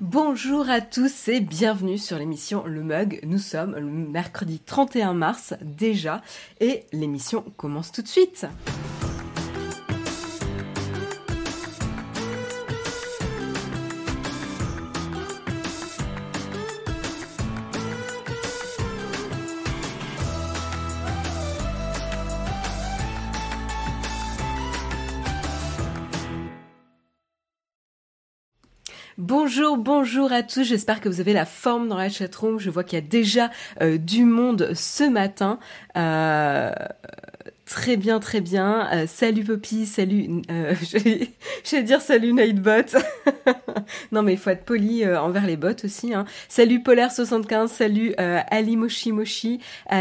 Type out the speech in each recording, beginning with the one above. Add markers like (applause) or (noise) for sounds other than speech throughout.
Bonjour à tous et bienvenue sur l'émission Le Mug. Nous sommes le mercredi 31 mars déjà et l'émission commence tout de suite. Bonjour, bonjour à tous, j'espère que vous avez la forme dans la chatroom. Je vois qu'il y a déjà euh, du monde ce matin. Euh, Très bien, très bien. Euh, salut Poppy, salut. Euh, (laughs) je vais dire salut Nightbot. (laughs) non mais il faut être poli euh, envers les bots aussi. Hein. Salut Polaire75, salut euh, Ali Moshi Moshi,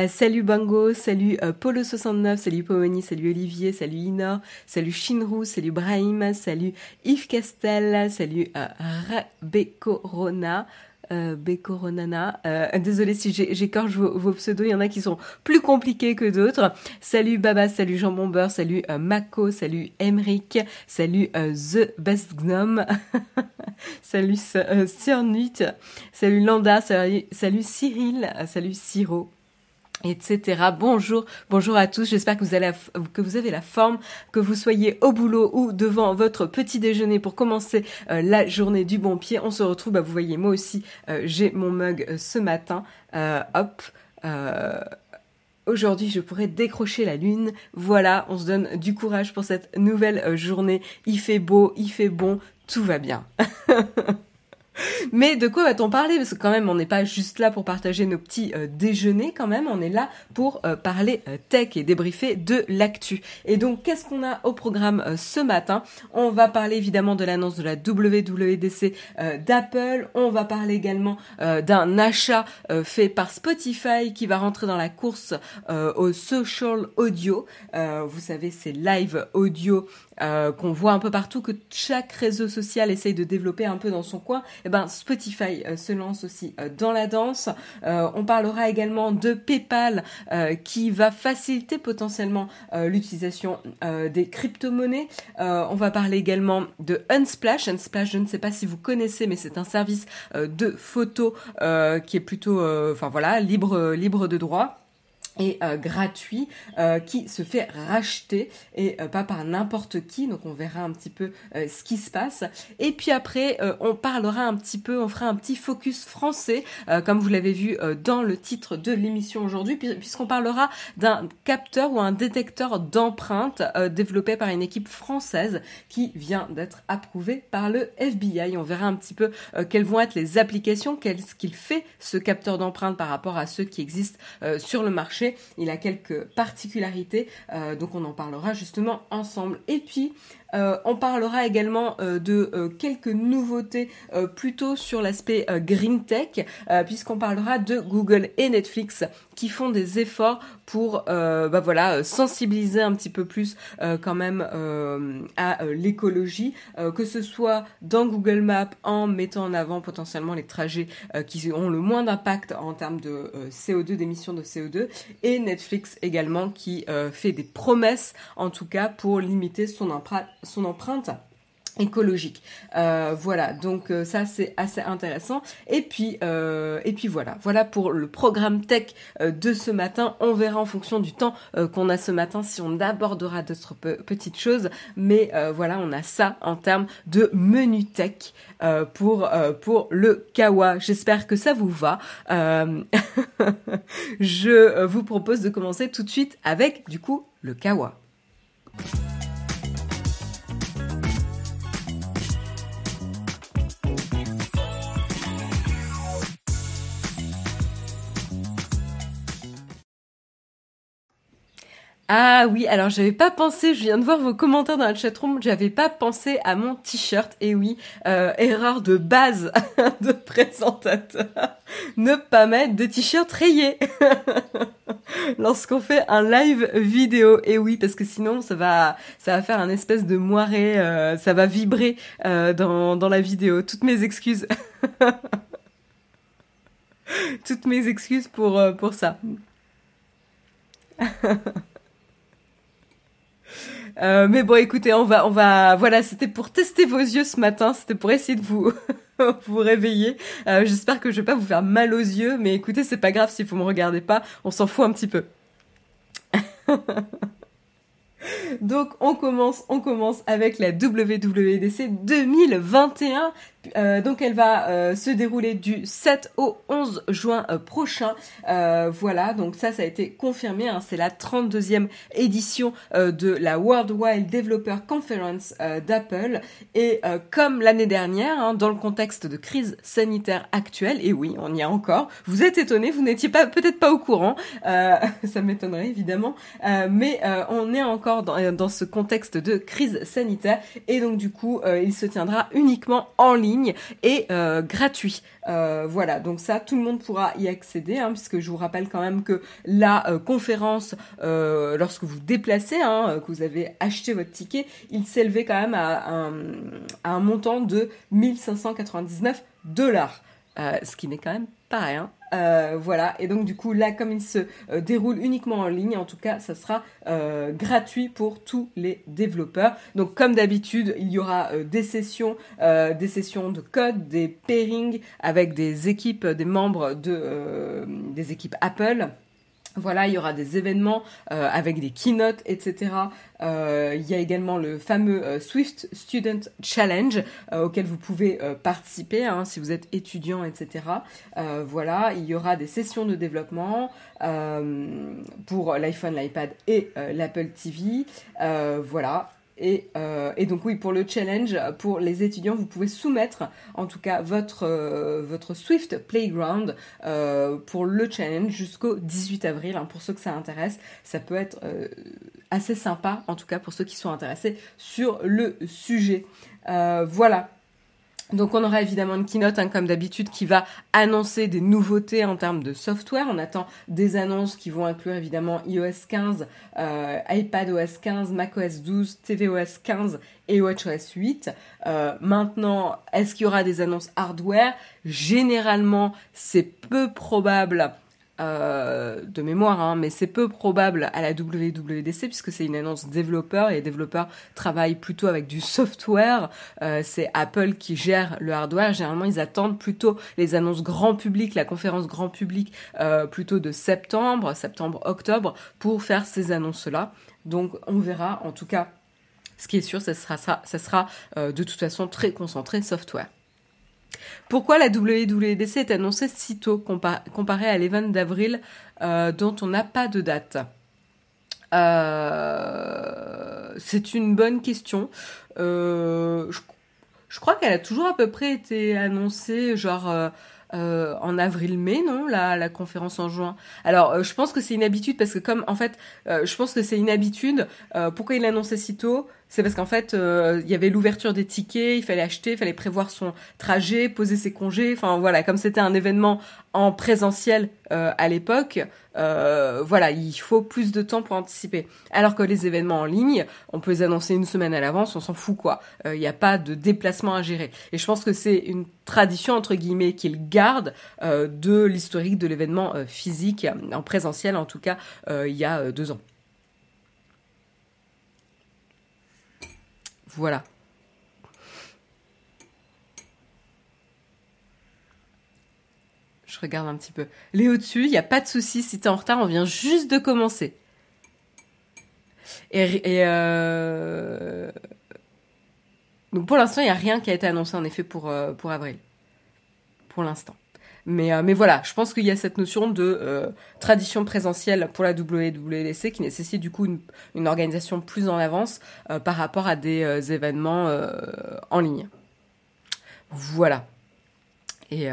salut Bango, salut Polo69, salut Pomoni, salut Olivier, salut Inor, salut Shinru, salut Brahim, salut Yves Castel, salut Rebecca Rona. Euh. Euh, désolé si j'écorche vos, vos, pseudos, il y en a qui sont plus compliqués que d'autres. Salut Baba, salut Jean Bomber, salut euh, Mako, salut Emric, salut euh, The Best Gnome, (laughs) salut Cernut, salut Landa, salut, salut Cyril, salut Siro etc. Bonjour, bonjour à tous. J'espère que vous, avez la forme, que vous soyez au boulot ou devant votre petit déjeuner pour commencer euh, la journée du bon pied. On se retrouve, bah, vous voyez, moi aussi, euh, j'ai mon mug euh, ce matin. hop. Aujourd'hui, je pourrais décrocher la lune. Voilà, on se donne du courage pour cette nouvelle journée. Il fait beau, il fait bon, tout va bien. (laughs) (laughs) Mais de quoi va-t-on parler? Parce que quand même, on n'est pas juste là pour partager nos petits euh, déjeuners, quand même, on est là pour euh, parler euh, tech et débriefer de l'actu. Et donc, qu'est-ce qu'on a au programme ce matin? On va parler évidemment de l'annonce de la WWDC d'Apple. On va parler également d'un achat fait par Spotify qui va rentrer dans la course au social audio. vous savez, c'est live audio euh, qu'on voit un peu partout, que chaque réseau social essaye de développer un peu dans son coin, et eh ben Spotify euh, se lance aussi euh, dans la danse. on parlera également de PayPal qui va faciliter potentiellement l'utilisation des crypto-monnaies. on va parler également de Unsplash. Unsplash, je ne sais pas si vous connaissez, mais c'est un service de photos qui est plutôt, enfin voilà, libre, libre de droit et euh, gratuit euh, qui se fait racheter et euh, pas par n'importe qui. Donc on verra un petit peu ce qui se passe. Et puis après on parlera un petit peu on fera un petit focus français comme vous l'avez vu dans le titre de l'émission aujourd'hui puisqu'on parlera d'un capteur ou un détecteur d'empreintes développé par une équipe française qui vient d'être approuvé par le FBI on verra un petit peu quelles vont être les applications qu'est-ce qu'il fait ce capteur d'empreintes par rapport à ceux qui existent sur le marché il a quelques particularités, euh, donc on en parlera justement ensemble. Et puis, euh, on parlera également euh, de euh, quelques nouveautés plutôt sur l'aspect green tech, puisqu'on parlera de Google et Netflix qui font des efforts pour bah voilà sensibiliser un petit peu plus quand même à l'écologie, que ce soit dans Google Maps en mettant en avant potentiellement les trajets qui ont le moins d'impact en termes de CO2, d'émissions de CO2, et Netflix également qui fait des promesses en tout cas pour limiter son empreinte son empreinte écologique. Euh, voilà, donc euh, ça c'est assez intéressant. Et puis euh, et puis voilà, voilà pour le programme tech de ce matin. On verra en fonction du temps qu'on a ce matin si on abordera d'autres petites choses. Mais voilà, on a ça en termes de menu tech pour pour le Kawa. J'espère que ça vous va. (laughs) Je vous propose de commencer tout de suite avec du coup le Kawa. Ah oui, alors j'avais pas pensé, je viens de voir vos commentaires dans la chatroom, j'avais pas pensé à mon t-shirt. Et oui, euh, erreur de base (laughs) de présentateur, ne pas mettre de t-shirt rayé (laughs) lorsqu'on fait un live vidéo. Et oui, parce que sinon ça va, ça va faire un espèce de moiré, euh, ça va vibrer euh, dans, la vidéo. Toutes mes excuses. (laughs) Toutes mes excuses pour, pour ça. Euh, mais bon, écoutez, on va, on va, voilà, c'était pour tester vos yeux ce matin, c'était pour essayer de vous, (laughs) vous réveiller. J'espère que je vais pas vous faire mal aux yeux, mais écoutez, c'est pas grave si vous me regardez pas, on s'en fout un petit peu. (laughs) Donc on commence, on commence avec la WWDC 2021 euh, donc elle va euh, se dérouler du 7 au 11 juin euh, prochain. voilà, donc ça, ça a été confirmé. Hein, c'est la 32e édition de la Worldwide Developer Conference d'Apple. Et comme l'année dernière, hein, dans le contexte de crise sanitaire actuelle, et oui, on y est encore, vous êtes étonnés, vous n'étiez pas peut-être pas au courant, (laughs) ça m'étonnerait évidemment, mais on est encore dans, dans, ce contexte de crise sanitaire. Et donc du coup, il se tiendra uniquement en ligne et euh, gratuit. Euh, voilà, donc ça, tout le monde pourra y accéder, hein, puisque je vous rappelle quand même que la euh, conférence, lorsque vous déplacez, hein, que vous avez acheté votre ticket, il s'élevait quand même à un, à un montant de 1599 dollars. ce qui n'est quand même rien. Euh, voilà, et donc du coup là, comme il se euh, déroule uniquement en ligne, en tout cas, ça sera euh, gratuit pour tous les développeurs. Donc comme d'habitude, il y aura des sessions, des sessions de code, des pairings avec des équipes, des membres de des équipes Apple. Voilà, il y aura des événements euh, avec des keynotes, etc. Euh, il y a également le fameux euh, Swift Student Challenge auquel vous pouvez participer hein, si vous êtes étudiant, etc. voilà, il y aura des sessions de développement pour l'iPhone, l'iPad et l'Apple TV. voilà, euh, et, donc oui, pour le challenge, pour les étudiants, vous pouvez soumettre en tout cas votre, euh, votre Swift Playground euh, pour le challenge jusqu'au 18 avril. Hein, pour ceux que ça intéresse, ça peut être assez sympa, en tout cas pour ceux qui sont intéressés sur le sujet. voilà, donc on aura évidemment une keynote hein, comme d'habitude qui va annoncer des nouveautés en termes de software. On attend des annonces qui vont inclure évidemment iOS 15, euh, iPadOS 15, macOS 12, tvOS 15 et WatchOS 8. Euh, maintenant, est-ce qu'il y aura des annonces hardware? Généralement, c'est peu probable euh, de mémoire, hein, mais c'est peu probable à la WWDC puisque c'est une annonce développeur et les développeurs travaillent plutôt avec du software. Euh, c'est Apple qui gère le hardware. Généralement, ils attendent plutôt les annonces grand public, la conférence grand public euh, plutôt de septembre, septembre-octobre pour faire ces annonces-là. Donc, on verra. En tout cas, ce qui est sûr, ça sera, ça, ça sera de toute façon très concentré software. Pourquoi la WWDC est annoncée si tôt comparé à l'event d'avril euh, dont on n'a pas de date? Euh, C'est une bonne question. Euh, je, crois qu'elle a toujours à peu près été annoncée genre en avril-mai, non la, la conférence en juin. Alors, je pense que c'est une habitude parce que comme en fait, je pense que c'est une habitude. pourquoi il l'annonçait si tôt? C'est parce qu'en fait, euh, il y avait l'ouverture des tickets, il fallait acheter, il fallait prévoir son trajet, poser ses congés. Enfin voilà, comme c'était un événement en présentiel euh, à l'époque, euh, voilà, il faut plus de temps pour anticiper. Alors que les événements en ligne, on peut les annoncer une semaine à l'avance, on s'en fout quoi. Il n'y a pas de déplacement à gérer. Et je pense que c'est une tradition entre guillemets qu'il garde de l'historique de l'événement physique en présentiel, en tout cas il y a deux ans. Voilà. Regarde un petit peu. Léo dessus, il n'y a pas de souci. Si tu es en retard, on vient juste de commencer. Et, euh, donc pour l'instant, il n'y a rien qui a été annoncé en effet pour, euh, pour avril. Pour l'instant. Mais, euh, mais voilà, je pense qu'il y a cette notion de tradition présentielle pour la WWDC qui nécessite du coup une, organisation plus en avance par rapport à des événements en ligne. Voilà. Et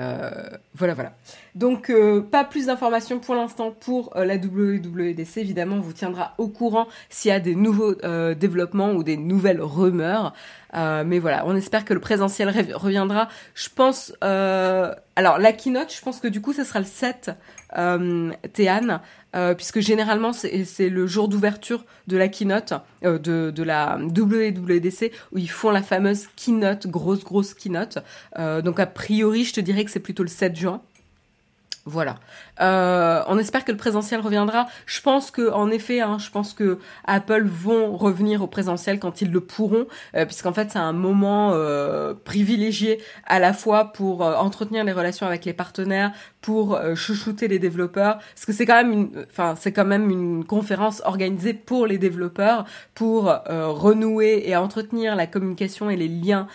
voilà, voilà. Donc, pas plus d'informations pour l'instant pour la WWDC. Évidemment, on vous tiendra au courant s'il y a des nouveaux développements ou des nouvelles rumeurs. Euh, mais voilà, on espère que le présentiel reviendra. Je pense, euh, alors la keynote, je pense que du coup, ce sera le 7 euh, Théane, euh, puisque généralement c'est le jour d'ouverture de la keynote euh, de, de la WWDC où ils font la fameuse keynote, grosse grosse keynote. donc a priori, je te dirais que c'est plutôt le 7 juin. Voilà. Euh, on espère que le présentiel reviendra. Je pense que, en effet, hein, je pense que Apple vont revenir au présentiel quand ils le pourront, euh, puisqu'en fait, c'est un moment euh, privilégié à la fois pour euh, entretenir les relations avec les partenaires, pour euh, chouchouter les développeurs, parce que c'est quand même une, enfin, c'est quand même une conférence organisée pour les développeurs, pour renouer et entretenir la communication et les liens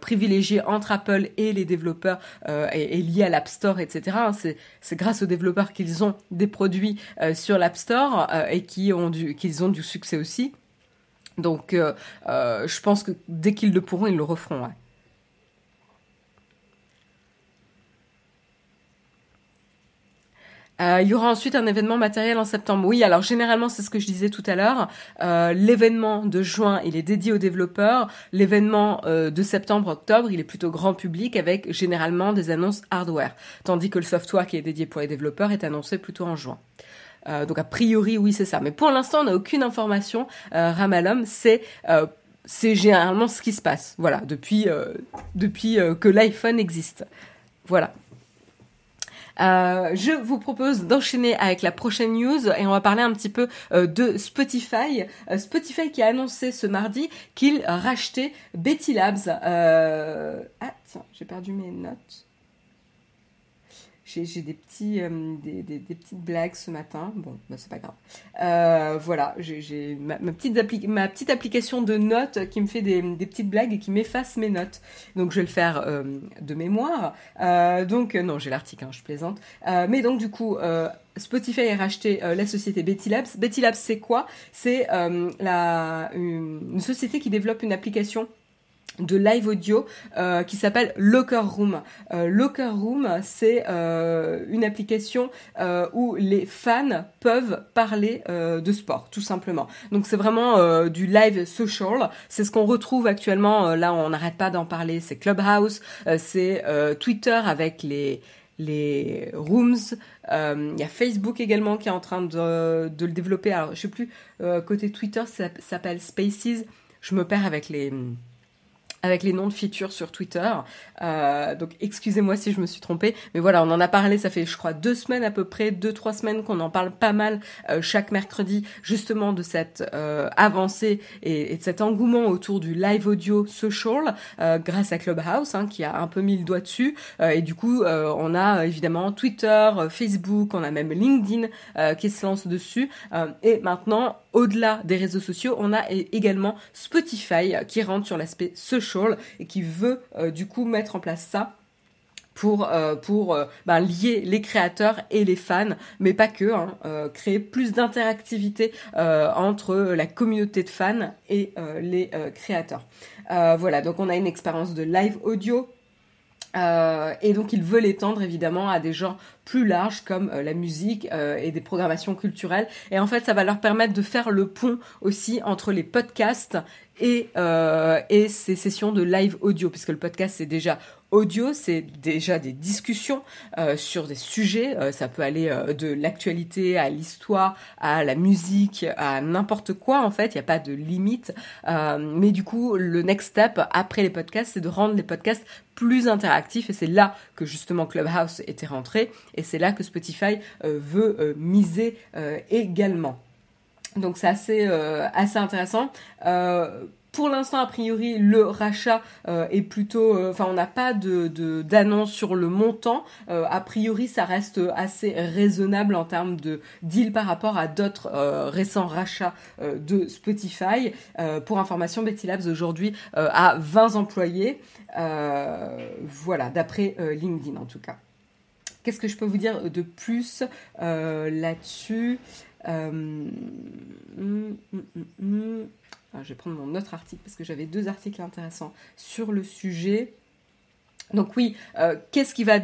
privilégiés entre Apple et les développeurs et, et liés à l'App Store, etc. Hein, c'est grâce aux développeurs qu'ils ont des produits euh, sur l'App Store euh, et qui ont du, qu'ils ont du succès aussi. Donc, euh, je pense que dès qu'ils le pourront, ils le referont. Euh, il y aura ensuite un événement matériel en septembre. Oui, alors généralement, c'est ce que je disais tout à l'heure. Euh, l'événement de juin, il est dédié aux développeurs. L'événement euh, de septembre-octobre, il est plutôt grand public avec généralement des annonces hardware. Tandis que le software qui est dédié pour les développeurs est annoncé plutôt en juin. donc a priori, oui, c'est ça. Mais pour l'instant, on n'a aucune information. Ramalom, c'est c'est généralement ce qui se passe. Voilà, depuis depuis que l'iPhone existe. Voilà. Euh, je vous propose d'enchaîner avec la prochaine news et on va parler un petit peu euh, de Spotify. Euh, Spotify qui a annoncé ce mardi qu'il rachetait Betty Labs. Ah j'ai perdu mes notes j'ai des petits euh, des, des, petites blagues ce matin. Bon bah, c'est pas grave. Euh, voilà j'ai ma, petite ma petite application de notes qui me fait des, des petites blagues et qui m'efface mes notes. Donc je vais le faire euh, de mémoire. Donc non j'ai l'article hein, je plaisante. Mais donc du coup Spotify a racheté la société Betty Labs. Betty Labs, c'est quoi? C'est la une, société qui développe une application de live audio euh, qui s'appelle Locker Room. Euh, Locker Room, c'est euh, une application où les fans peuvent parler de sport, tout simplement. Donc c'est vraiment du live social. C'est ce qu'on retrouve actuellement. là, on n'arrête pas d'en parler. C'est Clubhouse, c'est Twitter avec les les rooms. Il y a Facebook également qui est en train de, de le développer. Alors je sais plus côté Twitter, ça s'appelle Spaces. Je me perds avec les avec les noms de features sur Twitter. Euh, donc excusez-moi si je me suis trompée, mais voilà, on en a parlé, ça fait je crois deux semaines à peu près, deux trois semaines qu'on en parle pas mal euh, chaque mercredi, justement de cette euh, avancée et, de cet engouement autour du live audio social grâce à Clubhouse, hein, qui a un peu mis le doigt dessus. Et du coup, on a évidemment Twitter, Facebook, on a même LinkedIn qui se lance dessus. et maintenant, au-delà des réseaux sociaux, on a également Spotify qui rentre sur l'aspect social et qui veut euh, du coup mettre en place ça pour euh, euh, ben, lier les créateurs et les fans, mais pas que, hein, créer plus d'interactivité entre la communauté de fans et les créateurs. voilà, donc on a une expérience de live audio euh, et donc il veut l'étendre évidemment à des genres plus larges comme euh, la musique euh, et des programmations culturelles. Et en fait, ça va leur permettre de faire le pont aussi entre les podcasts et, et ces sessions de live audio, puisque le podcast c'est déjà audio, c'est déjà des discussions euh, sur des sujets. Euh, ça peut aller euh, de l'actualité à l'histoire, à la musique, à n'importe quoi en fait. Il n'y a pas de limite. mais du coup, le next step après les podcasts, c'est de rendre les podcasts plus interactifs. Et c'est là que justement Clubhouse était rentré. Et c'est là que Spotify veut miser également. Donc c'est assez, assez intéressant. Pour l'instant, a priori, le rachat euh, est plutôt, euh, enfin, on n'a pas de d'annonce sur le montant. Euh, a priori, ça reste assez raisonnable en termes de deal par rapport à d'autres récents rachats de Spotify. pour information, Betty Labs aujourd'hui a 20 employés. voilà, d'après LinkedIn en tout cas. Qu'est-ce que je peux vous dire de plus là-dessus? Hum, hum, hum, je vais prendre mon autre article parce que j'avais deux articles intéressants sur le sujet. Donc oui, euh, qu'est-ce qui va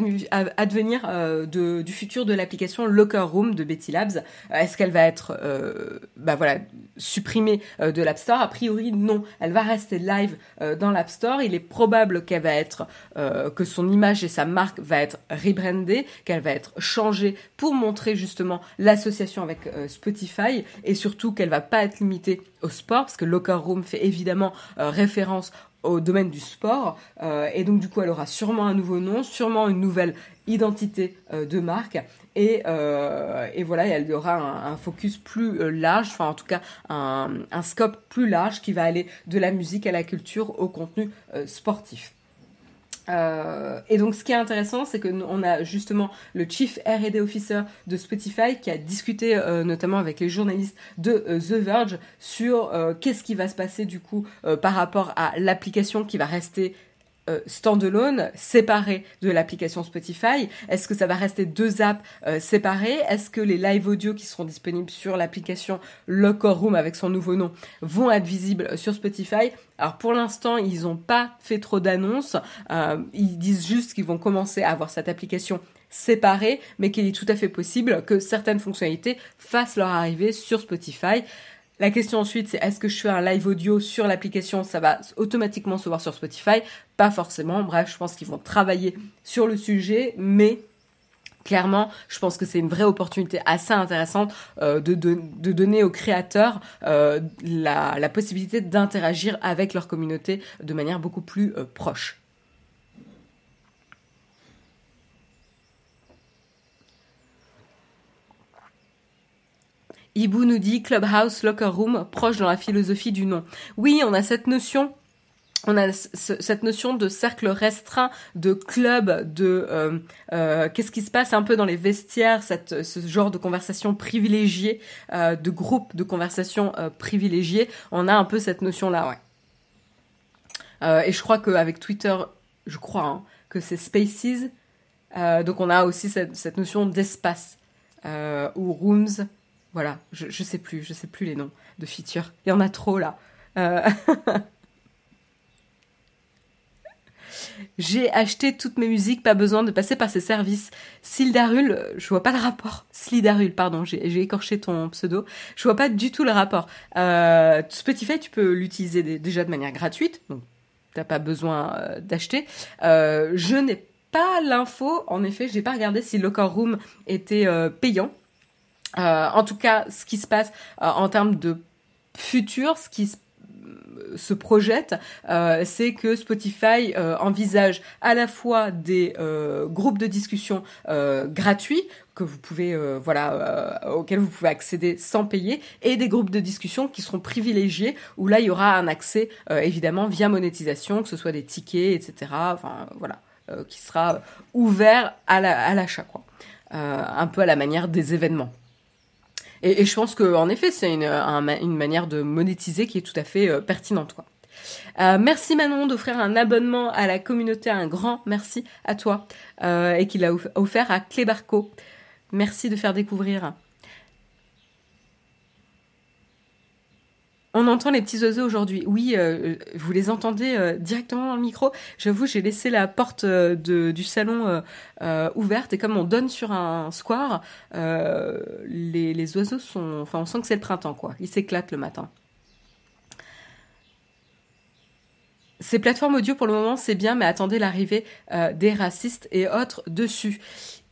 advenir euh, du futur de l'application Locker Room de Betty Labs? Euh, Est-ce qu'elle va être, bah supprimée de l'App Store? A priori, non. Elle va rester live dans l'App Store. Il est probable qu'elle va être, que son image et sa marque va être rebrandée, qu'elle va être changée pour montrer justement l'association avec Spotify et surtout qu'elle va pas être limitée au sport parce que Locker Room fait évidemment référence au domaine du sport. et donc du coup, elle aura sûrement un nouveau nom, sûrement une nouvelle identité de marque. Et, et, voilà, elle aura un, focus plus large, enfin en tout cas un, un, scope plus large qui va aller de la musique à la culture au contenu sportif. Euh, et donc, ce qui est intéressant, c'est qu'on a justement le Chief R&D Officer de Spotify qui a discuté euh, notamment avec les journalistes de euh, The Verge sur qu'est-ce qui va se passer du coup par rapport à l'application qui va rester standalone, séparé de l'application Spotify Est-ce que ça va rester deux apps euh, séparées? Est-ce que les live audio qui seront disponibles sur l'application Locker Room avec son nouveau nom vont être visibles sur Spotify? Alors pour l'instant, ils n'ont pas fait trop d'annonces. Euh, ils disent juste qu'ils vont commencer à avoir cette application séparée, mais qu'il est tout à fait possible que certaines fonctionnalités fassent leur arrivée sur Spotify. La question ensuite, c'est est-ce que je fais un live audio sur l'application? Ça va automatiquement se voir sur Spotify Pas forcément. Bref, je pense qu'ils vont travailler sur le sujet, mais clairement, je pense que c'est une vraie opportunité assez intéressante euh, de, donner aux créateurs euh, la, possibilité d'interagir avec leur communauté de manière beaucoup plus euh, proche. Ibu nous dit Clubhouse, Locker Room, proche dans la philosophie du nom. Oui, on a cette notion on a cette notion de cercle restreint, de club, de euh, euh, qu'est-ce qui se passe un peu dans les vestiaires, ce genre de conversation privilégiée, euh, de groupe de conversation privilégiée. On a un peu cette notion-là, ouais. et je crois qu'avec Twitter, je crois hein, que c'est Spaces. donc on a aussi cette notion d'espace ou rooms voilà, je, sais plus, je sais plus les noms de features. Il y en a trop là. Euh, (laughs) j'ai acheté toutes mes musiques, pas besoin de passer par ces services. Sildarul, je vois pas le rapport. Slidarul, pardon, j'ai écorché ton pseudo. Je vois pas du tout le rapport. Euh, Spotify, tu peux l'utiliser déjà de manière gratuite, donc t'as pas besoin euh, d'acheter. je n'ai pas l'info, en effet, j'ai pas regardé si Locker Room était payant. Euh, en tout cas, ce qui se passe euh, en termes de futur, ce qui se projette, euh, c'est que Spotify envisage à la fois des groupes de discussion gratuits que vous pouvez voilà auxquels vous pouvez accéder sans payer et des groupes de discussion qui seront privilégiés où là il y aura un accès évidemment via monétisation que ce soit des tickets etc enfin voilà qui sera ouvert à l'achat quoi. Un peu à la manière des événements et, je pense qu'en effet, c'est une, manière de monétiser qui est tout à fait euh, pertinente. Euh, merci Manon d'offrir un abonnement à la communauté, un grand merci à toi euh, et qu'il a offert à Clébarco. Merci de faire découvrir On entend les petits oiseaux aujourd'hui. Oui, euh, vous les entendez euh, directement dans le micro. J'avoue, j'ai laissé la porte euh, du salon ouverte et comme on donne sur un square, les, les, oiseaux sont... Enfin, on sent que c'est le printemps, quoi. Ils s'éclatent le matin. Ces plateformes audio, pour le moment, c'est bien, mais attendez l'arrivée des racistes et autres dessus.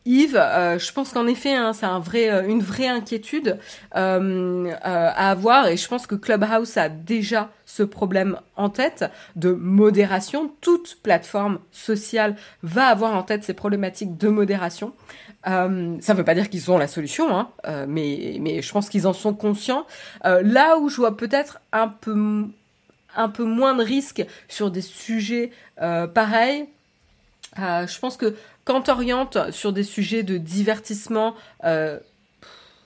Yves, euh, je pense qu'en effet, hein, c'est un vrai, euh, une vraie inquiétude euh, à avoir, et je pense que Clubhouse a déjà ce problème en tête de modération. Toute plateforme sociale va avoir en tête ces problématiques de modération. ça ne veut pas dire qu'ils ont la solution, hein, mais, je pense qu'ils en sont conscients. là où je vois peut-être un peu, un peu moins de risques sur des sujets pareils, je pense que quand t'orientes sur des sujets de divertissement, euh,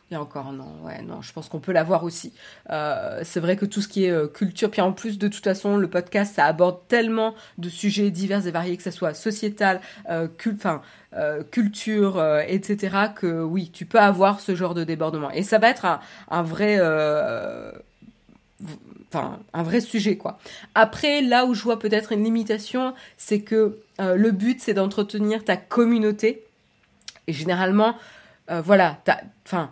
il y a encore non, ouais, non, je pense qu'on peut l'avoir aussi. Euh, c'est vrai que tout ce qui est euh, culture, puis en plus de toute façon, le podcast, ça aborde tellement de sujets divers et variés, que ce soit sociétal, enfin, culture, etc., que oui, tu peux avoir ce genre de débordement. Et ça va être un vrai enfin un vrai sujet quoi. Après là où je vois peut-être une limitation, c'est que euh, le but c'est d'entretenir ta communauté et généralement euh, voilà, enfin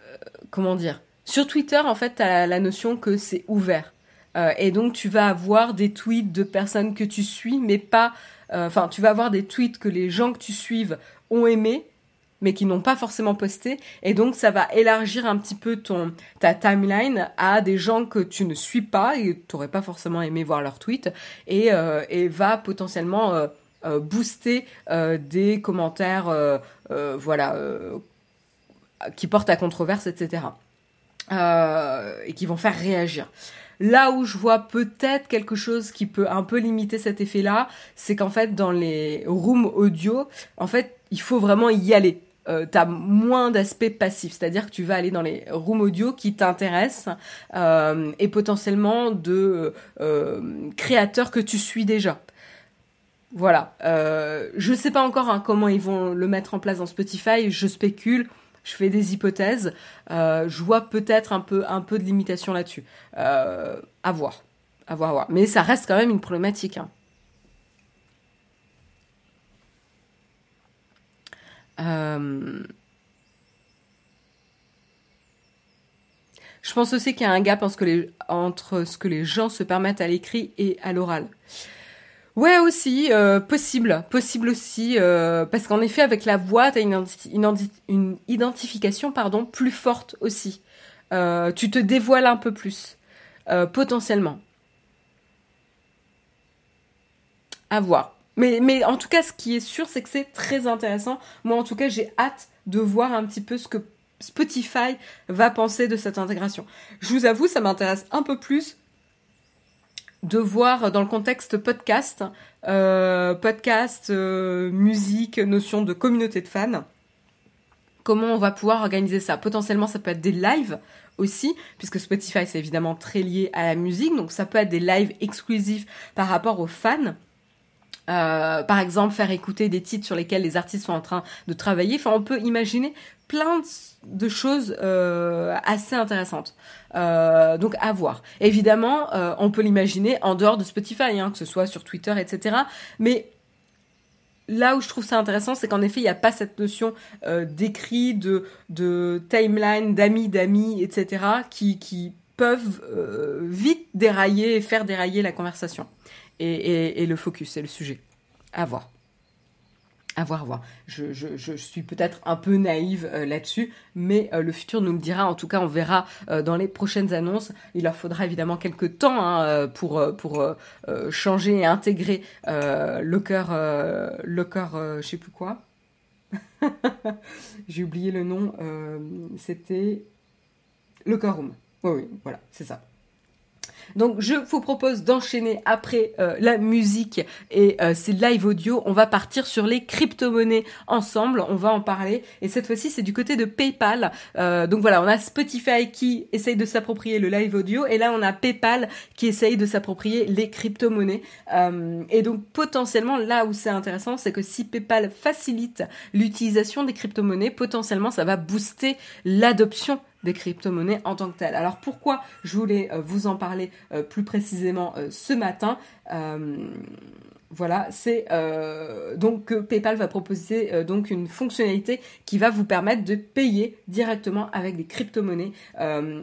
euh, comment dire, sur Twitter en fait tu as la, notion que c'est ouvert. et donc tu vas avoir des tweets de personnes que tu suis mais pas enfin tu vas avoir des tweets que les gens que tu suives ont aimé mais qui n'ont pas forcément posté. Et donc, ça va élargir un petit peu ton, ta timeline à des gens que tu ne suis pas et tu n'aurais pas forcément aimé voir leur tweet et, et va potentiellement booster des commentaires, voilà, qui portent à controverse, etc. et qui vont faire réagir. Là où je vois peut-être quelque chose qui peut un peu limiter cet effet-là, c'est qu'en fait, dans les rooms audio, en fait, il faut vraiment y aller. Euh, tu as moins d'aspect passif, c'est-à-dire que tu vas aller dans les rooms audio qui t'intéressent euh, et potentiellement de euh, créateurs que tu suis déjà. Voilà. Euh, je sais pas encore hein, comment ils vont le mettre en place dans Spotify. Je spécule je fais des hypothèses, euh, je vois peut-être un peu, un peu de limitation là-dessus. Euh, à voir, à voir, à voir. Mais ça reste quand même une problématique. Hein. Euh, je pense aussi qu'il y a un gap entre ce que les gens se permettent à l'écrit et à l'oral. Ouais aussi, euh, possible, possible aussi, euh, parce qu'en effet avec la voix, t'as une, une, identification pardon plus forte aussi. Euh, tu te dévoiles un peu plus, potentiellement. À voir. Mais, mais en tout cas, ce qui est sûr, c'est que c'est très intéressant. Moi, en tout cas, j'ai hâte de voir un petit peu ce que Spotify va penser de cette intégration. Je vous avoue, ça m'intéresse un peu plus de voir dans le contexte podcast, euh, podcast, euh, musique, notion de communauté de fans, comment on va pouvoir organiser ça. Potentiellement, ça peut être des lives aussi, puisque Spotify c'est évidemment très lié à la musique, donc ça peut être des lives exclusifs par rapport aux fans. Euh, par exemple, faire écouter des titres sur lesquels les artistes sont en train de travailler. Enfin, on peut imaginer plein de choses euh, assez intéressantes. Euh, donc à voir. Évidemment, on peut l'imaginer en dehors de Spotify, hein, que ce soit sur Twitter, etc. Mais là où je trouve ça intéressant, c'est qu'en effet, il n'y a pas cette notion d'écrit, de, timeline, d'amis, d'amis, etc., qui peuvent vite dérailler et faire dérailler la conversation et, le focus, c'est le sujet. À voir. À voir, à voir. Je, suis peut-être un peu naïve euh, là-dessus, mais euh, le futur nous le dira. En tout cas, on verra euh, dans les prochaines annonces. Il leur faudra évidemment quelques temps hein, pour, pour changer et intégrer le cœur, le cœur, je sais plus quoi. (laughs) J'ai oublié le nom. C'était le Room. Oui, oui, voilà, c'est ça. Donc je vous propose d'enchaîner après euh, la musique et euh, ces live audio. On va partir sur les crypto-monnaies ensemble. On va en parler. Et cette fois-ci, c'est du côté de PayPal. Euh, donc voilà, on a Spotify qui essaye de s'approprier le live audio. Et là, on a PayPal qui essaye de s'approprier les crypto-monnaies. et donc potentiellement, là où c'est intéressant, c'est que si PayPal facilite l'utilisation des crypto-monnaies, potentiellement, ça va booster l'adoption des crypto-monnaies en tant que telles. Alors pourquoi je voulais euh, vous en parler euh, plus précisément euh, ce matin voilà, c'est donc que PayPal va proposer donc une fonctionnalité qui va vous permettre de payer directement avec des crypto-monnaies,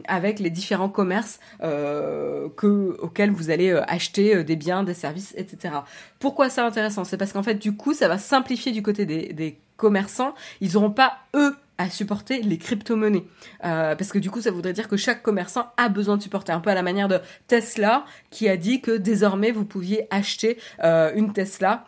avec les différents commerces que, auxquels vous allez acheter des biens, des services, etc. Pourquoi c'est intéressant? C'est parce qu'en fait, du coup, ça va simplifier du côté des commerçants. Ils n'auront pas eux à supporter les crypto-monnaies. Euh, parce que du coup, ça voudrait dire que chaque commerçant a besoin de supporter, un peu à la manière de Tesla, qui a dit que désormais, vous pouviez acheter euh, une Tesla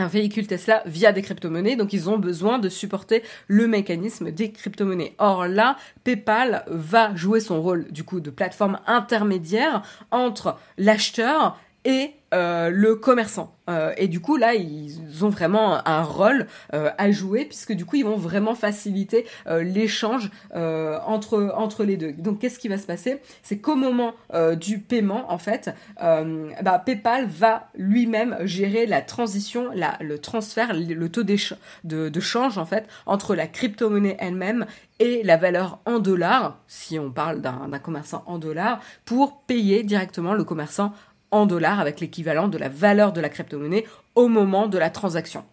un véhicule Tesla via des crypto-monnaies, donc ils ont besoin de supporter le mécanisme des crypto-monnaies. Or là, PayPal va jouer son rôle du coup de plateforme intermédiaire entre l'acheteur et euh, le commerçant. Euh, et du coup, là, ils ont vraiment un rôle euh, à jouer puisque du coup, ils vont vraiment faciliter l'échange entre entre les deux. Donc, qu'est-ce qui va se passer? C'est qu'au moment du paiement, en fait, bah, PayPal va lui-même gérer la transition, la, le transfert, le taux de, de change en fait entre la crypto-monnaie elle-même et la valeur en dollars, si on parle d'un commerçant en dollars, pour payer directement le commerçant en dollars avec l'équivalent de la valeur de la crypto-monnaie au moment de la transaction.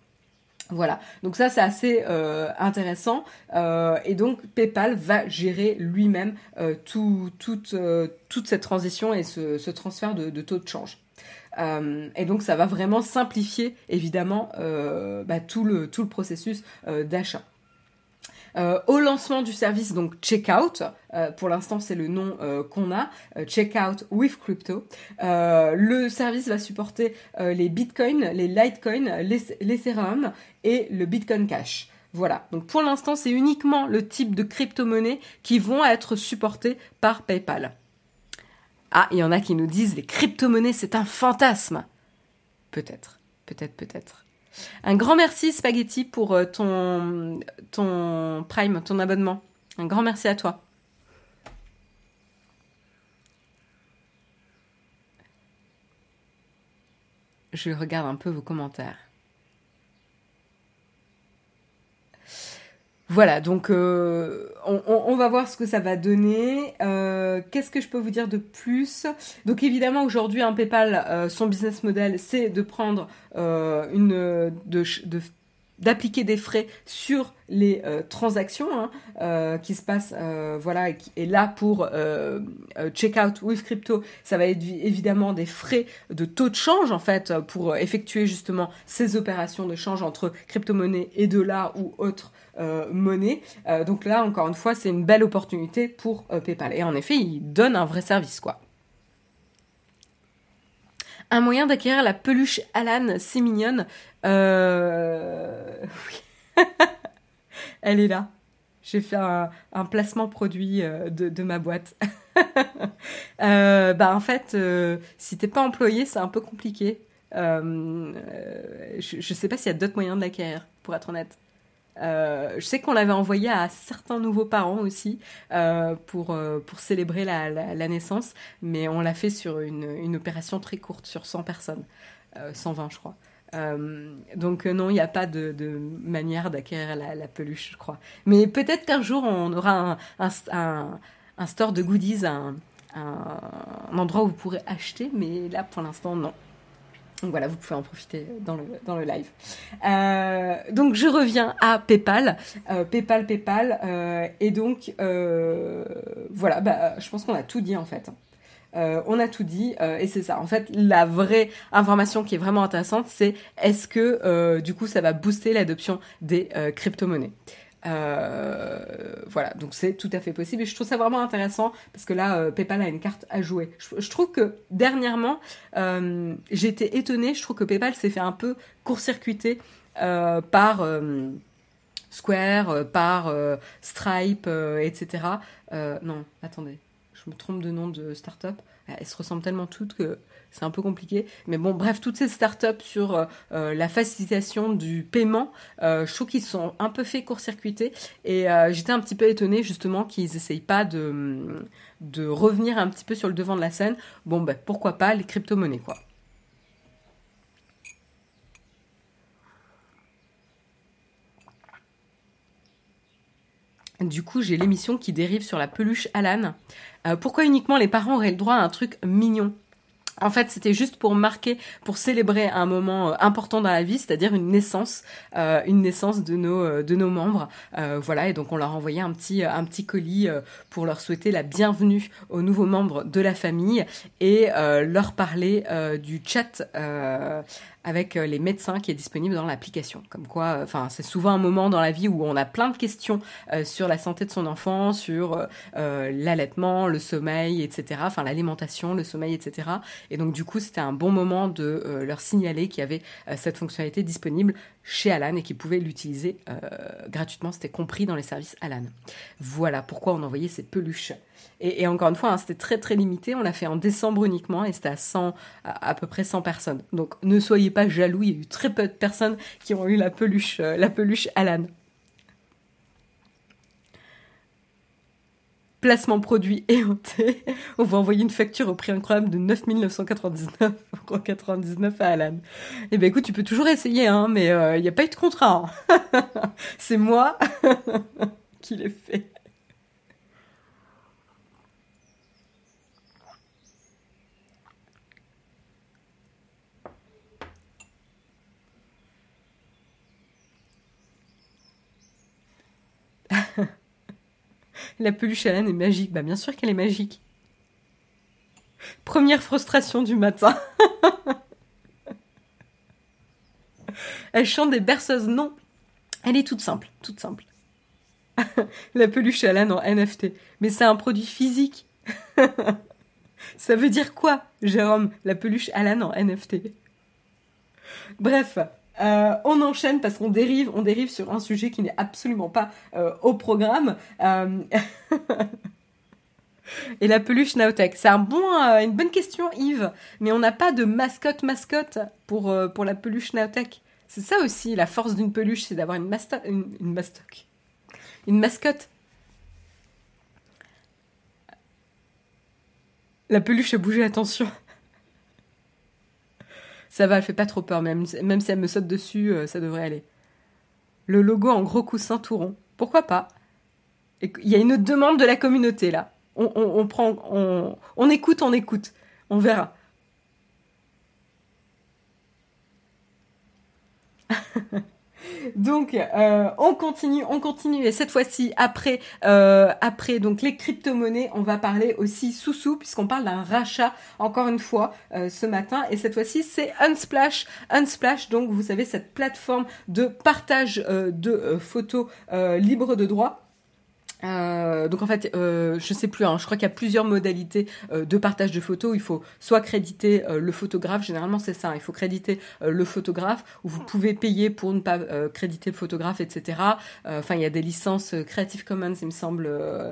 Voilà, donc ça c'est assez euh, intéressant euh, et donc PayPal va gérer lui-même euh, tout, toute, toute cette transition et ce, transfert de, taux de change. et donc ça va vraiment simplifier évidemment bah, tout, le, tout le processus d'achat. Euh, au lancement du service, donc Checkout, euh, pour l'instant c'est le nom euh, qu'on a, Checkout with Crypto, le service va supporter les Bitcoin, les Litecoin, l'Ethereum et le Bitcoin Cash. Voilà, donc pour l'instant c'est uniquement le type de crypto-monnaies qui vont être supportés par PayPal. Ah, il y en a qui nous disent les crypto-monnaies c'est un fantasme. Peut-être, peut-être, peut-être. Un grand merci Spaghetti pour euh, ton, ton Prime, ton abonnement. Un grand merci à toi. Je regarde un peu vos commentaires. Voilà, donc euh, on, va voir ce que ça va donner. Euh, qu'est-ce que je peux vous dire de plus? Donc évidemment aujourd'hui, un PayPal, euh, son business model, c'est de prendre une de, d'appliquer des frais sur les transactions hein, qui se passent voilà et, là pour checkout with crypto ça va être évidemment des frais de taux de change en fait pour effectuer justement ces opérations de change entre crypto-monnaie et dollars ou autres euh, monnaie. Euh, donc là, encore une fois, c'est une belle opportunité pour euh, PayPal. Et en effet, il donne un vrai service, quoi. Un moyen d'acquérir la peluche Alan, c'est mignonne. (laughs) (laughs) Elle est là. J'ai fait un, placement produit de, ma boîte. (laughs) bah en fait, si t'es pas employé, c'est un peu compliqué. je, je sais pas s'il y a d'autres moyens de l'acquérir, pour être honnête. Euh, je sais qu'on l'avait envoyé à certains nouveaux parents aussi euh, pour, euh, pour célébrer la, la, naissance, mais on l'a fait sur une, une, opération très courte, sur 100 personnes, 120 je crois. donc non, il n'y a pas de, manière d'acquérir la, la, peluche, je crois. Mais peut-être qu'un jour on aura un, un, un, store de goodies, un, un endroit où vous pourrez acheter, mais là pour l'instant non. Donc voilà, vous pouvez en profiter dans le, dans le live. Euh, donc je reviens à PayPal, euh, PayPal, PayPal, euh, et donc voilà, bah, je pense qu'on a tout dit en fait. on a tout dit et c'est ça. En fait, la vraie information qui est vraiment intéressante, c'est est-ce que du coup ça va booster l'adoption des crypto-monnaies. Euh, voilà, donc c'est tout à fait possible et je trouve ça vraiment intéressant parce que là, euh, PayPal a une carte à jouer. Je, trouve que dernièrement, euh, j'ai été étonnée, je trouve que PayPal s'est fait un peu court-circuiter par Square, par Stripe, etc. non, attendez, je me trompe de nom de startup. Elles se ressemblent tellement toutes que c'est un peu compliqué. Mais bon, bref, toutes ces startups sur euh, euh, la facilitation du paiement, euh, je trouve qu'ils sont un peu fait court-circuiter. Et j'étais un petit peu étonnée justement qu'ils n'essayent pas de, revenir un petit peu sur le devant de la scène. Bon, ben pourquoi pas les crypto-monnaies, quoi. Du coup, j'ai l'émission qui dérive sur la peluche Alan. pourquoi uniquement les parents auraient le droit à un truc mignon? En fait, c'était juste pour marquer, pour célébrer un moment euh, important dans la vie, c'est-à-dire une naissance, euh, une naissance de nos euh, de nos membres. voilà, et donc on leur envoyait un petit un petit colis pour leur souhaiter la bienvenue aux nouveaux membres de la famille et leur parler du chat avec euh, les médecins qui est disponible dans l'application. Comme quoi, euh, enfin, c'est souvent un moment dans la vie où on a plein de questions euh, sur la santé de son enfant, sur l'allaitement, le sommeil, etc. Enfin, l'alimentation, le sommeil, etc. Et donc, du coup, c'était un bon moment de leur signaler qu'il y avait cette fonctionnalité disponible chez Alan et qu'ils pouvaient l'utiliser gratuitement. C'était compris dans les services Alan. Voilà pourquoi on envoyait ces peluches. Et, encore une fois, hein, c'était très très limité. On l'a fait en décembre uniquement et c'était à 100, à, peu près 100 personnes. Donc ne soyez pas jaloux, il y a eu très peu de personnes qui ont eu la peluche, euh, la peluche Alan. Placement produit éhonté. (laughs) On va envoyer une facture au prix incroyable de 9 999,99€ à Alan. Eh bien écoute, tu peux toujours essayer, hein, mais euh, il n'y a pas eu de contrat. Hein. (laughs) C'est moi (laughs) qui l'ai fait. (laughs) La peluche à est magique. Bah bien sûr qu'elle est magique. Première frustration du matin. (laughs) Elle chante des berceuses. Non. Elle est toute simple, toute simple. (laughs) la peluche Alan en NFT. Mais c'est un produit physique. Ça veut dire quoi, Jérôme, la peluche Alan en NFT Bref, euh, on enchaîne parce qu'on dérive, on dérive sur un sujet qui n'est absolument pas euh, au programme. Euh, (laughs) et la peluche Naotech, c'est bon, une bonne question, Yves. Mais on n'a pas de mascotte mascotte pour, pour la peluche Naotech. C'est ça aussi, la force d'une peluche, c'est d'avoir une, une, une. Une mascotte. La peluche a bougé, attention. Ça va, elle fait pas trop peur, même, même si elle me saute dessus, euh, ça devrait aller. Le logo en gros coussin tout rond. Pourquoi pas? Il y a une demande de la communauté là. On, on prend, on, on écoute, on écoute. On verra. (laughs) Donc, euh, on continue, on continue. Et cette fois-ci, après, euh, après donc les crypto-monnaies, on va parler aussi sous-sous, puisqu'on parle d'un rachat, encore une fois, euh, ce matin. Et cette fois-ci, c'est Unsplash. Unsplash, donc, vous savez, cette plateforme de partage de photos libres de droit euh, donc en fait, euh, je sais plus, hein, je crois qu'il y a plusieurs modalités euh, de partage de photos. Il faut soit créditer euh, le photographe, généralement c'est ça, il faut créditer le photographe, ou vous pouvez payer pour ne pas créditer le photographe, etc. Enfin, il y a des licences Creative Commons, il me semble,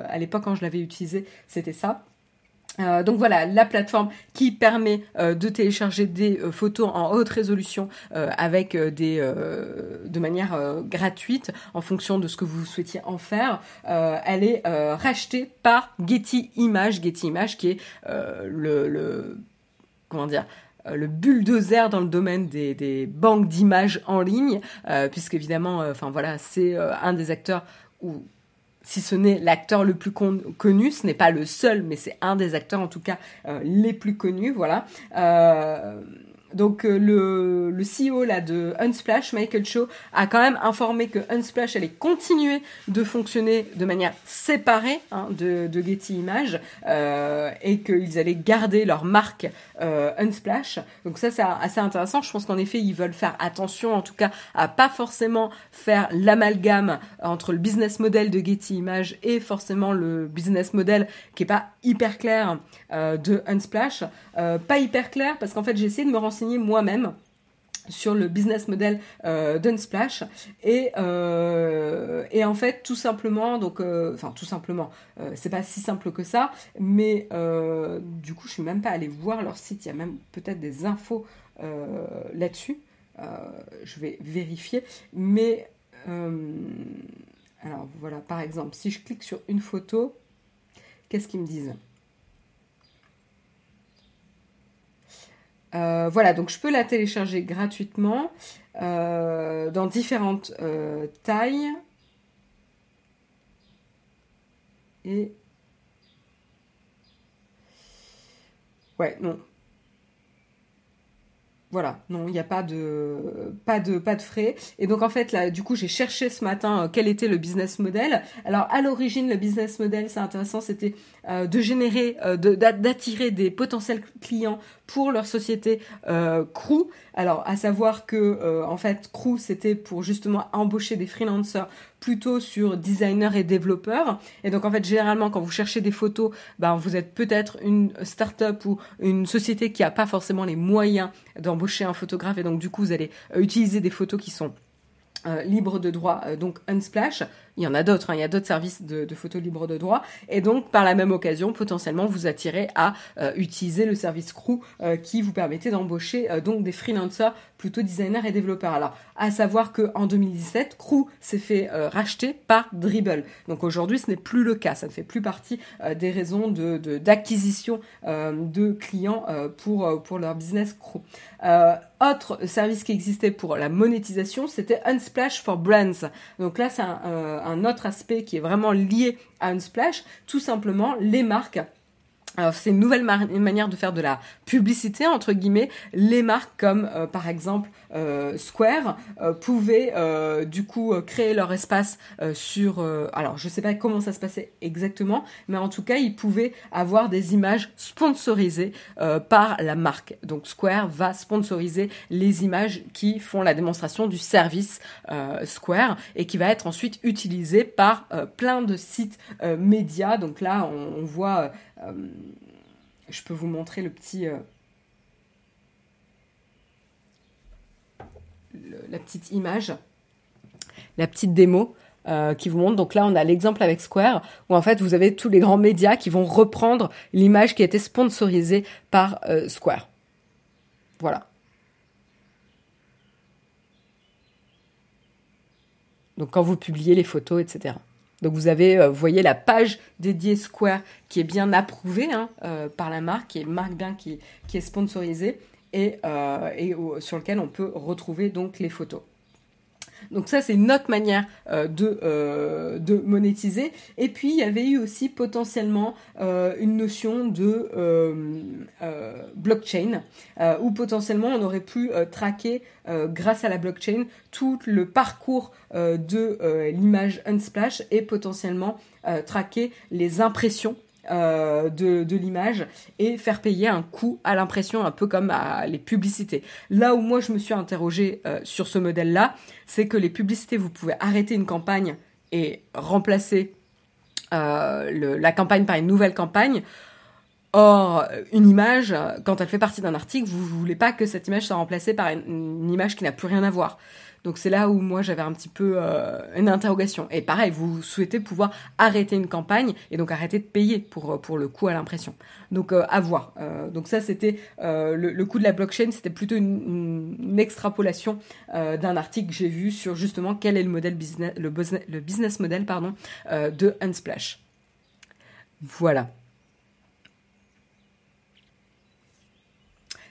à l'époque quand je l'avais utilisé, c'était ça. Euh, donc voilà, la plateforme qui permet euh, de télécharger des euh, photos en haute résolution avec des de manière gratuite en fonction de ce que vous souhaitiez en faire. elle est rachetée par Getty Images, Getty Images qui est le, comment dire le bulldozer dans le domaine des, des banques d'images en ligne, puisque évidemment, enfin voilà, c'est un des acteurs où si ce n'est l'acteur le plus connu, ce n'est pas le seul, mais c'est un des acteurs en tout cas euh, les plus connus, voilà. Euh, donc euh, le, CEO là de Unsplash, Michael Cho, a quand même informé que Unsplash allait continuer de fonctionner de manière séparée hein, de, Getty Images euh, et qu'ils allaient garder leur marque euh, Unsplash. Donc ça c'est assez intéressant. Je pense qu'en effet ils veulent faire attention en tout cas à pas forcément faire l'amalgame entre le business model de Getty Images et forcément le business model qui est pas hyper clair de Unsplash. Pas hyper clair parce qu'en fait j'ai essayé de me renseigner moi-même sur le business model euh, d'Unsplash et euh, et en fait tout simplement donc euh, enfin tout simplement c'est pas si simple que ça mais du coup je suis même pas allée voir leur site. Il y a même peut-être des infos là-dessus. Je vais vérifier. Mais alors voilà. Par exemple si je clique sur une photo qu'est-ce qu'ils me disent? Euh, voilà, donc je peux la télécharger gratuitement euh, dans différentes euh, tailles. Et... Ouais, non, voilà, non, il n'y a pas de, pas de, pas de frais. Et donc en fait là, du coup, j'ai cherché ce matin euh, quel était le business model. Alors à l'origine, le business model, c'est intéressant, c'était euh, de générer, euh, d'attirer des potentiels clients pour leur société Crew. Alors à savoir que en fait Crew, c'était pour justement embaucher des freelancers plutôt sur designer et développeur. Et donc en fait, généralement, quand vous cherchez des photos, ben, vous êtes peut-être une start-up ou une société qui n'a pas forcément les moyens d'embaucher un photographe. Et donc du coup, vous allez euh, utiliser des photos qui sont euh, libres de droit, euh, donc Unsplash. Il y en a d'autres, hein, il y a d'autres services de, de photos libres de droit. Et donc, par la même occasion, potentiellement, vous attirez à utiliser le service Crew qui vous permettait d'embaucher donc des freelancers plutôt designers et développeurs. Alors, à savoir que en 2017, Crew s'est fait euh, racheter par Dribble. Donc aujourd'hui, ce n'est plus le cas. Ça ne fait plus partie euh, des raisons de d'acquisition euh, de, clients pour pour leur business Crew. Autre service qui existait pour la monétisation, c'était Unsplash for Brands. Donc là, c'est un, un autre aspect qui est vraiment lié à Unsplash. Tout simplement, les marques c'est une nouvelle manière de faire de la publicité entre guillemets. Les marques comme euh, par exemple euh, Square euh, pouvaient du coup créer leur espace sur. alors je sais pas comment ça se passait exactement, mais en tout cas ils pouvaient avoir des images sponsorisées par la marque. Donc Square va sponsoriser les images qui font la démonstration du service Square et qui va être ensuite utilisé par plein de sites médias. Donc là on, on voit je peux vous montrer le petit. Euh, la petite image, la petite démo euh, qui vous montre. Donc là, on a l'exemple avec Square, où en fait, vous avez tous les grands médias qui vont reprendre l'image qui a été sponsorisée par euh, Square. Voilà. Donc quand vous publiez les photos, etc. Donc vous avez, euh, vous voyez la page dédiée Square qui est bien approuvée hein, euh, par la marque, qui est marque bien qui, est sponsorisée et, euh, sur lequel on peut retrouver donc les photos. Donc ça, c'est une autre manière euh, de, euh, de monétiser. Et puis, il y avait eu aussi potentiellement euh, une notion de blockchain, où potentiellement on aurait pu traquer, grâce à la blockchain, tout le parcours de l'image Unsplash et potentiellement traquer les impressions euh, de, l'image et faire payer un coût à l'impression, un peu comme à les publicités. Là où moi je me suis interrogée euh, sur ce modèle-là, c'est que les publicités, vous pouvez arrêter une campagne et remplacer euh, la campagne par une nouvelle campagne. Or, une image, quand elle fait partie d'un article, vous ne voulez pas que cette image soit remplacée par une image qui n'a plus rien à voir. Donc c'est là où moi j'avais un petit peu euh, une interrogation. Et pareil, vous souhaitez pouvoir arrêter une campagne et donc arrêter de payer pour, euh, pour le coût à l'impression. Donc euh, à voir. donc ça c'était le, coût de la blockchain, c'était plutôt une, extrapolation d'un article que j'ai vu sur justement quel est le modèle business, le, le business model pardon, de Unsplash. Voilà.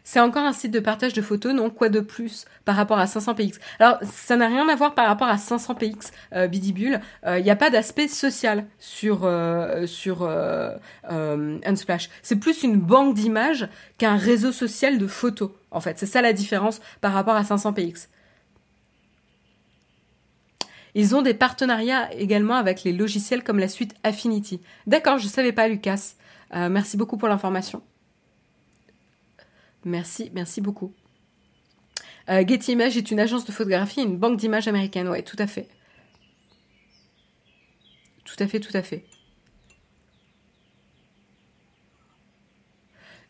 C'est encore un site de partage de photos, non Quoi de plus par rapport à 500px Alors, ça n'a rien à voir par rapport à 500px euh, Bidibule. Il euh, n'y a pas d'aspect social sur euh, sur euh, Unsplash. C'est plus une banque d'images qu'un réseau social de photos. En fait, c'est ça la différence par rapport à 500px. Ils ont des partenariats également avec les logiciels comme la suite Affinity. D'accord, je savais pas, Lucas. merci beaucoup pour l'information. Merci, merci beaucoup. Euh, Getty Images est une agence de photographie une banque d'images américaine. Ouais, tout à fait. Tout à fait, tout à fait.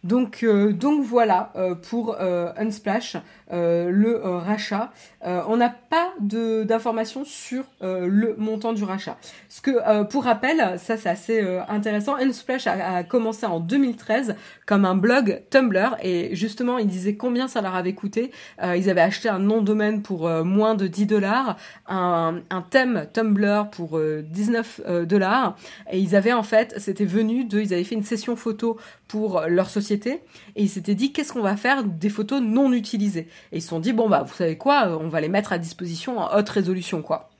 Donc, euh, donc voilà euh, pour euh, Unsplash, le rachat. on n'a pas d'informations sur le montant du rachat. Ce que, pour rappel, ça c'est assez intéressant, Unsplash a, commencé en 2013 comme un blog Tumblr et justement ils disaient combien ça leur avait coûté. ils avaient acheté un nom de domaine pour moins de 10 dollars, un, un, thème Tumblr pour 19 dollars et ils avaient en fait, c'était venu de, ils avaient fait une session photo pour leur société. Et ils s'étaient dit qu'est-ce qu'on va faire des photos non utilisées? Et ils se sont dit bon bah vous savez quoi on va les mettre à disposition en haute résolution quoi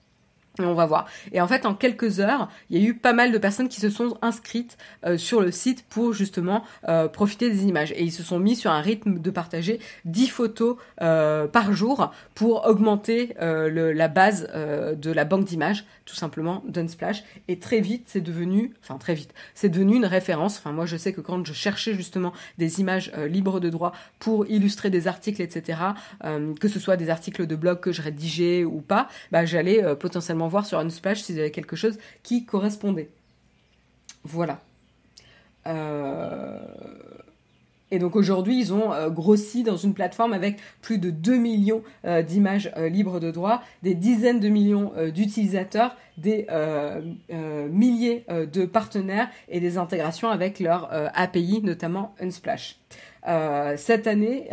et on va voir. Et en fait, en quelques heures, il y a eu pas mal de personnes qui se sont inscrites euh, sur le site pour justement euh, profiter des images. Et ils se sont mis sur un rythme de partager 10 photos euh, par jour pour augmenter la base de la banque d'images, tout simplement, d'Unsplash. Et très vite, c'est devenu, enfin très vite, c'est devenu une référence. Enfin, moi, je sais que quand je cherchais justement des images libres de droit pour illustrer des articles, etc., que ce soit des articles de blog que je rédigeais ou pas, bah, j'allais potentiellement voir sur Unsplash s'il y avait quelque chose qui correspondait. Voilà. Euh, et donc aujourd'hui, ils ont euh, grossi dans une plateforme avec plus de 2 millions euh, d'images libres de droit, des dizaines de millions d'utilisateurs, des milliers de partenaires et des intégrations avec leur API, notamment Unsplash. cette année,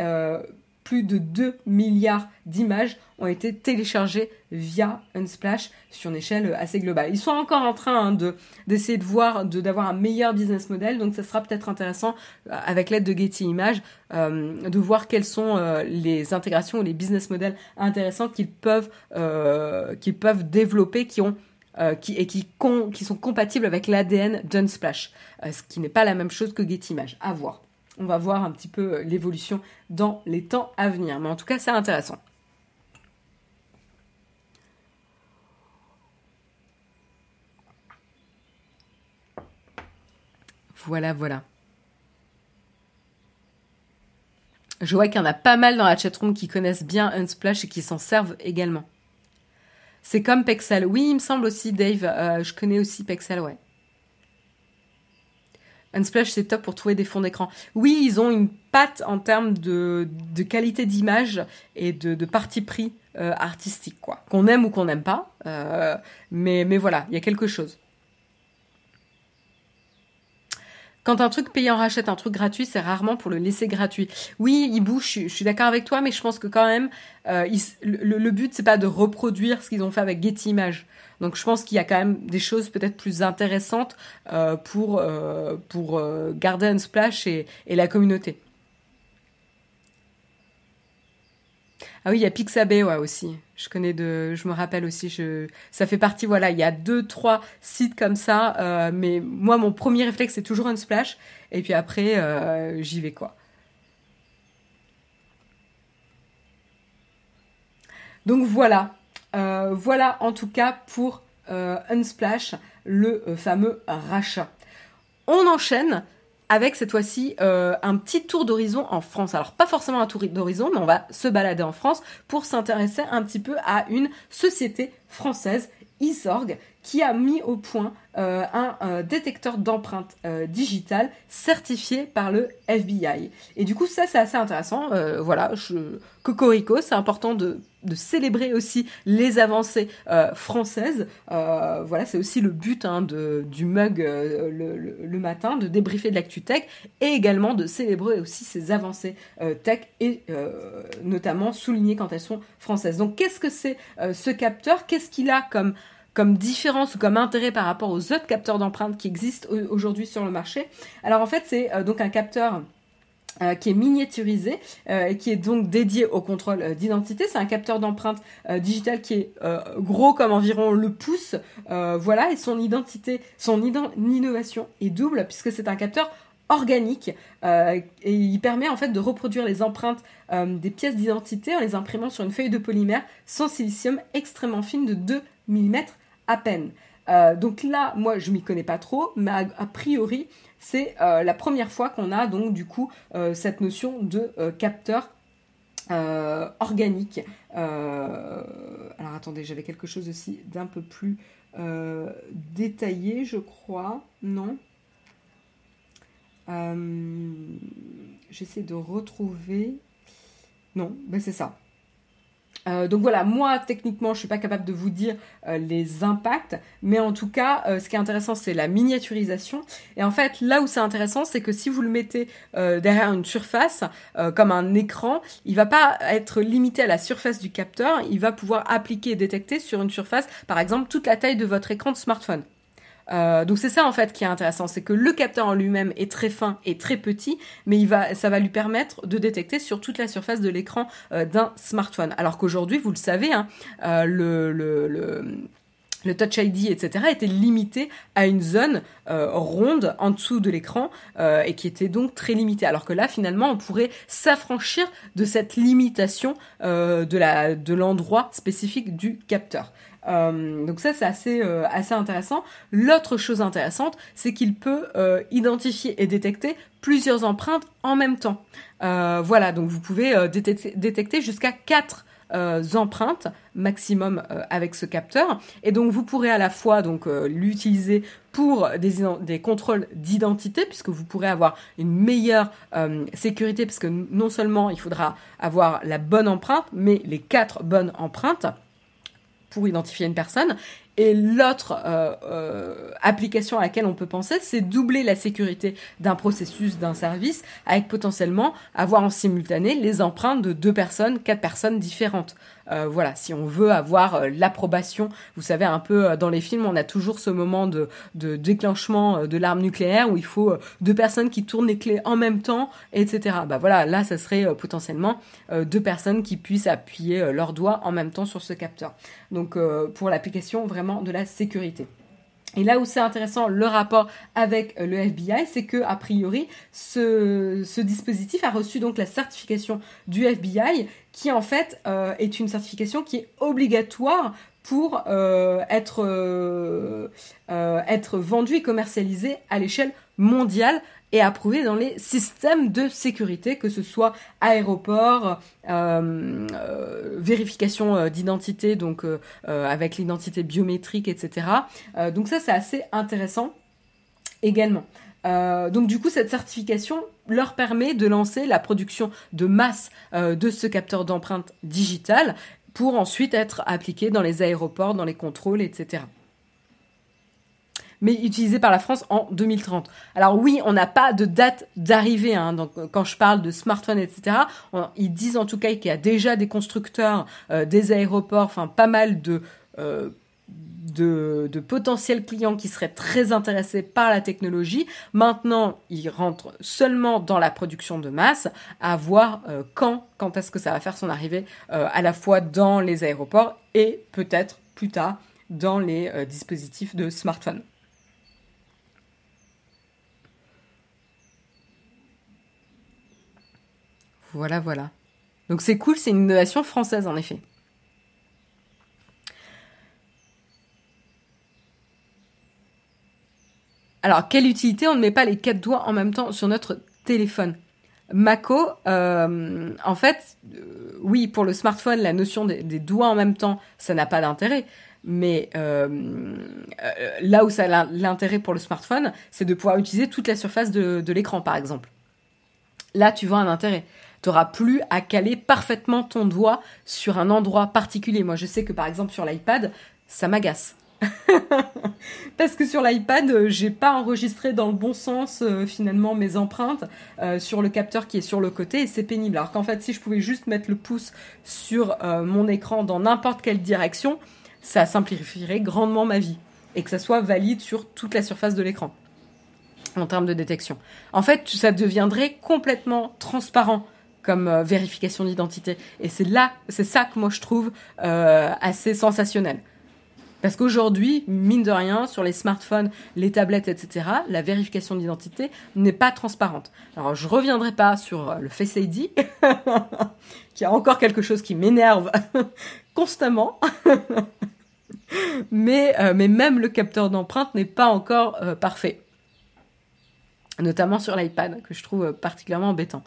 plus de 2 milliards d'images ont été téléchargées via Unsplash sur une échelle assez globale. Ils sont encore en train hein, de d'essayer de voir, de d'avoir un meilleur business model, donc ça sera peut-être intéressant euh, avec l'aide de Getty Images euh, de voir quelles sont euh, les intégrations ou les business models intéressants qu'ils peuvent qu'ils peuvent développer, qui ont qui, et qui, sont compatibles avec l'ADN d'Unsplash, ce qui n'est pas la même chose que Getimage. À voir. On va voir un petit peu l'évolution dans les temps à venir. Mais en tout cas, c'est intéressant. Voilà, voilà. Je vois qu'il y en a pas mal dans la chatroom qui connaissent bien Unsplash et qui s'en servent également. C'est comme Pexel. Oui, il me semble aussi, Dave. Euh, je connais aussi Pexel, ouais. Unsplash, c'est top pour trouver des fonds d'écran. Oui, ils ont une patte en termes de, qualité d'image et de, parti pris euh, artistique, quoi. Qu'on aime ou qu'on n'aime pas. Euh, mais, mais voilà, il y a quelque chose. Quand un truc payant rachète un truc gratuit, c'est rarement pour le laisser gratuit. Oui, Ibou, je, je suis d'accord avec toi, mais je pense que quand même, euh, le, le, but, c'est pas de reproduire ce qu'ils ont fait avec Getty Images. Donc je pense qu'il y a quand même des choses peut-être plus intéressantes euh, pour, euh, pour garder un splash et la communauté. Ah oui, il y a Pixabay aussi. Je connais de, je me rappelle aussi. Ça fait partie, voilà, il y a deux, trois sites comme ça. Euh, mais moi, mon premier réflexe, c'est toujours un splash. Et puis après, euh, j'y vais quoi. Donc voilà, euh, voilà en tout cas pour Unsplash, le fameux rachat. On enchaîne avec cette fois-ci euh, un petit tour d'horizon en France. Alors pas forcément un tour d'horizon, mais on va se balader en France pour s'intéresser un petit peu à une société française, Isorg, qui a mis au point euh, un euh, détecteur d'empreintes euh, digitales certifié par le FBI. Et du coup, ça, c'est assez intéressant. voilà, je... Cocorico, c'est important de, célébrer aussi les avancées françaises. voilà, c'est aussi le but hein, de, du mug le, le, matin, de débriefer de l'actu tech et également de célébrer aussi ces avancées tech et notamment souligner quand elles sont françaises. Donc, qu'est-ce que c'est ce capteur? Qu'est-ce qu'il a comme comme différence ou comme intérêt par rapport aux autres capteurs d'empreintes qui existent aujourd'hui sur le marché. Alors en fait, c'est euh, donc un capteur euh, qui est miniaturisé euh, et qui est donc dédié au contrôle d'identité. C'est un capteur d'empreinte digitale qui est gros comme environ le pouce. voilà, et son identité, son innovation est double puisque c'est un capteur organique et il permet en fait de reproduire les empreintes des pièces d'identité en les imprimant sur une feuille de polymère sans silicium extrêmement fine de 2 mm peine. Euh, donc là, moi, je m'y connais pas trop, mais a, priori, c'est euh, la première fois qu'on a donc du coup euh, cette notion de capteur organique. alors attendez, j'avais quelque chose aussi d'un peu plus détaillé, je crois. Non J'essaie de retrouver. Non, ben c'est ça. Euh, donc voilà, moi techniquement je suis pas capable de vous dire euh, les impacts, mais en tout cas euh, ce qui est intéressant c'est la miniaturisation. Et en fait là où c'est intéressant c'est que si vous le mettez derrière une surface comme un écran, il va pas être limité à la surface du capteur, il va pouvoir appliquer et détecter sur une surface par exemple toute la taille de votre écran de smartphone. Euh, donc c'est ça en fait qui est intéressant, c'est que le capteur en lui-même est très fin et très petit, mais ça va lui permettre de détecter sur toute la surface de l'écran euh, d'un smartphone. Alors qu'aujourd'hui, vous le savez, hein, euh, le, Touch ID, etc., était limité à une zone ronde en dessous de l'écran et qui était donc très limitée. Alors que là, finalement, on pourrait s'affranchir de cette limitation de l'endroit spécifique du capteur. Euh, donc ça c'est assez euh, assez intéressant. L'autre chose intéressante, c'est qu'il peut euh, identifier et détecter plusieurs empreintes en même temps. voilà, donc vous pouvez détecter, jusqu'à quatre empreintes maximum avec ce capteur et donc vous pourrez à la fois donc l'utiliser pour des, des contrôles d'identité puisque vous pourrez avoir une meilleure sécurité parce que non seulement il faudra avoir la bonne empreinte mais les quatre bonnes empreintes pour identifier une personne. Et l'autre euh, euh, application à laquelle on peut penser, c'est doubler la sécurité d'un processus, d'un service, avec potentiellement avoir en simultané les empreintes de deux personnes, quatre personnes différentes. Euh, voilà, si on veut avoir euh, l'approbation, vous savez, un peu euh, dans les films, on a toujours ce moment de, déclenchement de l'arme nucléaire où il faut deux personnes qui tournent les clés en même temps, etc. Bah voilà, là, ça serait potentiellement deux personnes qui puissent appuyer leurs doigts en même temps sur ce capteur. Donc pour l'application vraiment de la sécurité. Et là où c'est intéressant, le rapport avec le FBI, c'est que a priori, ce, dispositif a reçu donc la certification du FBI, qui en fait euh, est une certification qui est obligatoire pour euh, être, euh, être vendu et commercialisé à l'échelle mondiale et approuvé dans les systèmes de sécurité, que ce soit aéroport, vérification d'identité, donc avec l'identité biométrique, etc. donc ça, c'est assez intéressant également. Donc du coup, cette certification leur permet de lancer la production de masse de ce capteur d'empreinte digitale pour ensuite être appliqué dans les aéroports, dans les contrôles, etc mais utilisé par la France en 2030. Alors oui, on n'a pas de date d'arrivée. Hein, donc quand je parle de smartphones, etc., ils disent en tout cas qu'il y a déjà des constructeurs, euh, des aéroports, enfin pas mal de euh, de, potentiels clients qui seraient très intéressés par la technologie. Maintenant, ils rentrent seulement dans la production de masse, à voir euh, quand, quand est-ce que ça va faire son arrivée à la fois dans les aéroports et peut-être plus tard dans les dispositifs de smartphone. Voilà, voilà. Donc c'est cool, c'est une innovation française en effet. Alors, quelle utilité on ne met pas les quatre doigts en même temps sur notre téléphone? Mako, euh, en fait, euh, oui, pour le smartphone, la notion des, doigts en même temps, ça n'a pas d'intérêt. Mais euh, là où ça a l'intérêt pour le smartphone, c'est de pouvoir utiliser toute la surface de l'écran, par exemple. Là, tu vois un intérêt tu n'auras plus à caler parfaitement ton doigt sur un endroit particulier. Moi, je sais que par exemple sur l'iPad, ça m'agace. (laughs) Parce que sur l'iPad, euh, j'ai pas enregistré dans le bon sens euh, finalement mes empreintes euh, sur le capteur qui est sur le côté et c'est pénible. Alors qu'en fait, si je pouvais juste mettre le pouce sur mon écran dans n'importe quelle direction, ça simplifierait grandement ma vie et que ça soit valide sur toute la surface de l'écran en termes de détection. En fait, ça deviendrait complètement transparent comme vérification d'identité. Et c'est là, c'est ça que moi je trouve assez sensationnel. Parce qu'aujourd'hui, mine de rien, sur les smartphones, les tablettes, etc., la vérification d'identité n'est pas transparente. Alors, je reviendrai pas sur euh, le Face ID, (laughs) qui a encore quelque chose qui m'énerve (laughs) constamment. (laughs) mais, mais même le capteur d'empreinte n'est pas encore parfait. Notamment sur l'iPad, que je trouve particulièrement embêtant.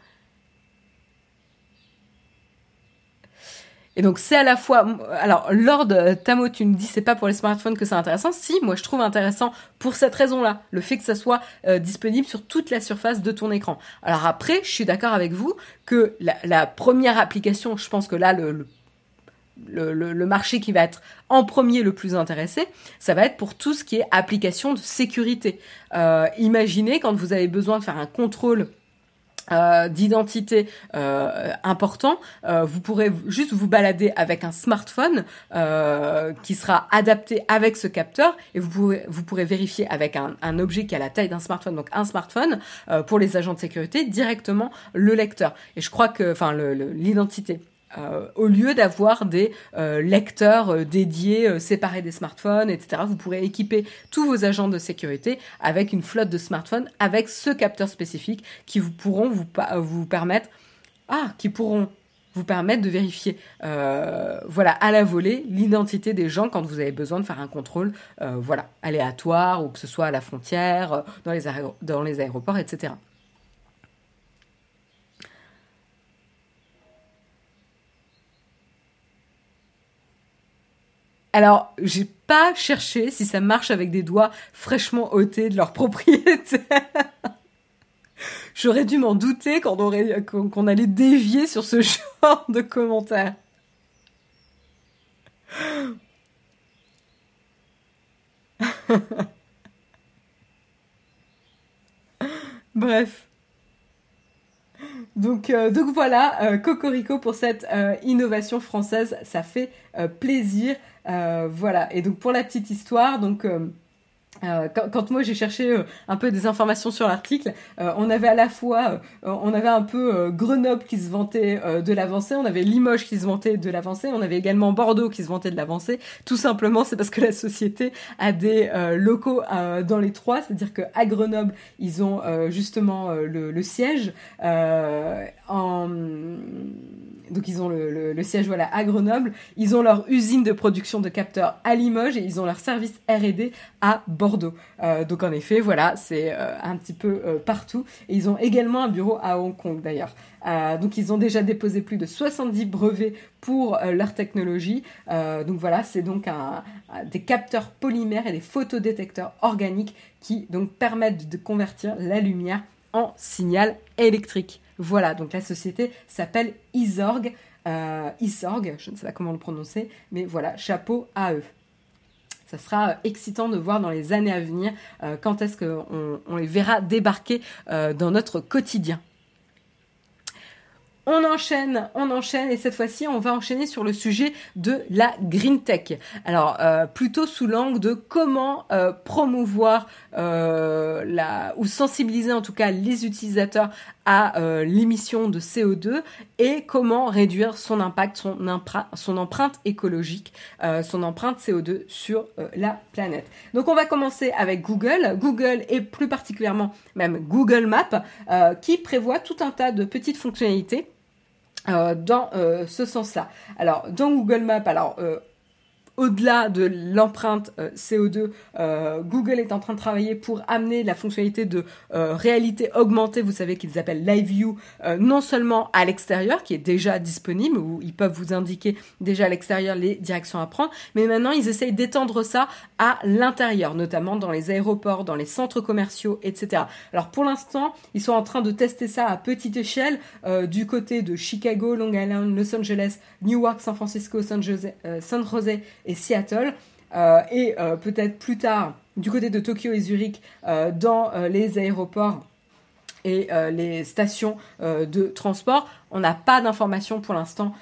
Et donc c'est à la fois, alors Lord Tamo, tu me dis c'est pas pour les smartphones que c'est intéressant. Si, moi je trouve intéressant pour cette raison-là, le fait que ça soit euh, disponible sur toute la surface de ton écran. Alors après, je suis d'accord avec vous que la, première application, je pense que là le, le le, marché qui va être en premier le plus intéressé, ça va être pour tout ce qui est application de sécurité. Euh, imaginez quand vous avez besoin de faire un contrôle euh, d'identité euh, important, euh, vous pourrez juste vous balader avec un smartphone euh, qui sera adapté avec ce capteur et vous pourrez, vous pourrez vérifier avec un, un objet qui a la taille d'un smartphone, donc un smartphone pour les agents de sécurité directement le lecteur. Et je crois que, enfin, l'identité. Euh, au lieu d'avoir des euh, lecteurs euh, dédiés, séparés des smartphones, etc. Vous pourrez équiper tous vos agents de sécurité avec une flotte de smartphones, avec ce capteur spécifique qui vous pourront vous, permettre, ah, qui pourront vous permettre de vérifier, voilà, à la volée, l'identité des gens quand vous avez besoin de faire un contrôle, voilà, aléatoire ou que ce soit à la frontière, dans les aéroports, etc. Alors, j'ai pas cherché si ça marche avec des doigts fraîchement ôtés de leur propriétaire. J'aurais dû m'en douter qu'on allait dévier sur ce genre de commentaires. Bref. Donc, euh, voilà, euh, Cocorico pour cette euh, innovation française, ça fait plaisir. Voilà, et donc pour la petite histoire, donc Euh, quand, moi j'ai cherché euh, un peu des informations sur l'article, euh, on avait à la fois, on avait un peu Grenoble qui se vantait de l'avancée, on avait Limoges qui se vantait de l'avancée, on avait également Bordeaux qui se vantait de l'avancée. Tout simplement, c'est parce que la société a des locaux dans les trois, c'est-à-dire que à Grenoble ils ont justement le, le, siège en donc ils ont le, siège voilà à Grenoble, ils ont leur usine de production de capteurs à Limoges et ils ont leur service R&D à Bordeaux. Euh, donc en effet, voilà, c'est euh, un petit peu euh, partout. Et ils ont également un bureau à Hong Kong d'ailleurs. donc ils ont déjà déposé plus de 70 brevets pour leur technologie. donc voilà, c'est donc des capteurs polymères et des photodétecteurs organiques qui donc permettent de convertir la lumière en signal électrique. Voilà, donc la société s'appelle Isorg. Euh, Isorg, je ne sais pas comment le prononcer, mais voilà, chapeau à eux. Ça sera euh, excitant de voir dans les années à venir euh, quand est-ce qu'on les verra débarquer dans notre quotidien. On enchaîne, on enchaîne et cette fois-ci on va enchaîner sur le sujet de la green tech. Alors plutôt sous l'angle de comment promouvoir ou sensibiliser en tout cas les utilisateurs à l'émission de CO2 et comment réduire son impact, son, empreinte écologique, son empreinte CO2 sur la planète. Donc on va commencer avec Google, Google et plus particulièrement même Google Maps qui prévoit tout un tas de petites fonctionnalités euh, dans euh, ce sens-là. Alors, dans Google Maps, alors euh, au-delà de l'empreinte euh, CO2, euh, Google est en train de travailler pour amener la fonctionnalité de euh, réalité augmentée, vous savez qu'ils appellent Live View, non seulement à l'extérieur, qui est déjà disponible, où ils peuvent vous indiquer déjà à l'extérieur les directions à prendre, mais maintenant ils essayent d'étendre ça à l'intérieur, notamment dans les aéroports, dans les centres commerciaux, etc. Alors pour l'instant, ils sont en train de tester ça à petite échelle du côté de Chicago, Long Island, Los Angeles, Newark, San Francisco, San Jose, San Jose et Seattle. Euh, et euh, peut-être plus tard du côté de Tokyo et Zurich euh, dans les aéroports et les stations de transport. On n'a pas d'informations pour l'instant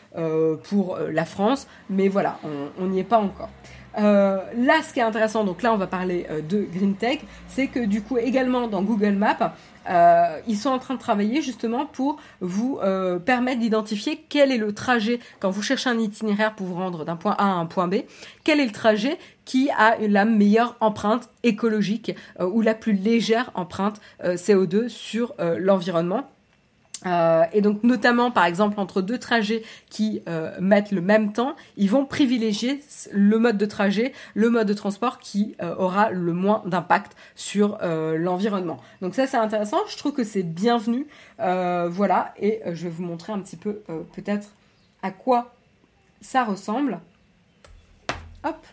pour la France, mais voilà, on n'y est pas encore. là, ce qui est intéressant, donc là, on va parler de Green Tech, c'est que du coup, également dans Google Maps, euh, ils sont en train de travailler justement pour vous euh, permettre d'identifier quel est le trajet quand vous cherchez un itinéraire pour vous rendre d'un point A à un point B, quel est le trajet qui a la meilleure empreinte écologique euh, ou la plus légère empreinte CO2 sur l'environnement? Euh, et donc notamment par exemple entre deux trajets qui euh, mettent le même temps, ils vont privilégier le mode de trajet, le mode de transport qui euh, aura le moins d'impact sur l'environnement. Donc ça c'est intéressant, je trouve que c'est bienvenu. voilà, et je vais vous montrer un petit peu peut-être à quoi ça ressemble. Hop.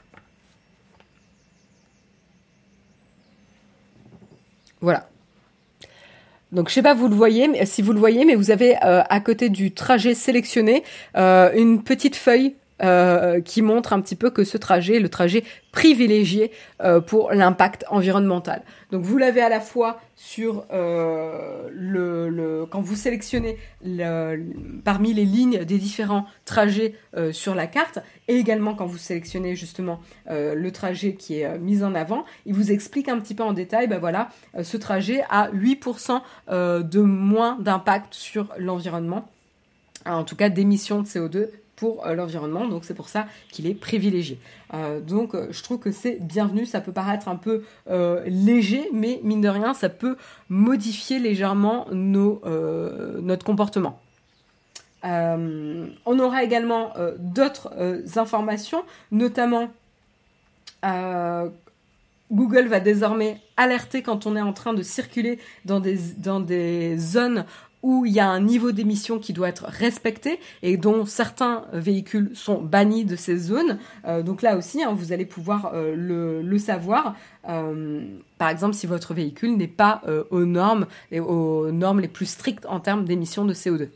Voilà. Donc je sais pas vous le voyez, mais si vous le voyez, mais vous avez euh, à côté du trajet sélectionné euh, une petite feuille euh, qui montre un petit peu que ce trajet est le trajet privilégié euh, pour l'impact environnemental. Donc vous l'avez à la fois sur euh, le, quand vous sélectionnez le, parmi les lignes des différents trajets sur la carte et également quand vous sélectionnez justement le trajet qui est mis en avant, il vous explique un petit peu en détail, ben voilà, ce trajet a 8% de moins d'impact sur l'environnement, en tout cas d'émissions de CO2 pour euh, l'environnement, donc c'est pour ça qu'il est privilégié. Euh, donc euh, je trouve que c'est bienvenu, ça peut paraître un peu léger, mais mine de rien, ça peut modifier légèrement nos, notre comportement. on aura également d'autres informations, notamment Google va désormais alerter quand on est en train de circuler dans des, dans des zones où il y a un niveau d'émission qui doit être respecté et dont certains véhicules sont bannis de ces zones. Euh, donc là aussi, hein, vous allez pouvoir euh, le, savoir. Euh, par exemple, si votre véhicule n'est pas aux normes, aux normes les plus strictes en termes d'émissions de CO2.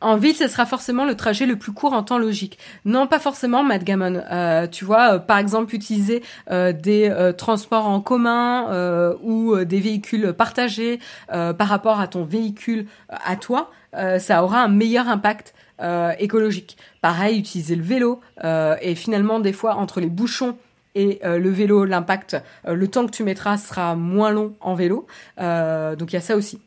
En ville, ce sera forcément le trajet le plus court en temps logique. Non, pas forcément, Matt Gammon. Euh, tu vois, euh, par exemple, utiliser euh, des transports en commun ou des véhicules partagés par rapport à ton véhicule à toi, ça aura un meilleur impact écologique. Pareil, utiliser le vélo et finalement, des fois, entre les bouchons et le vélo, l'impact, le temps que tu mettras sera moins long en vélo. donc il y a ça aussi.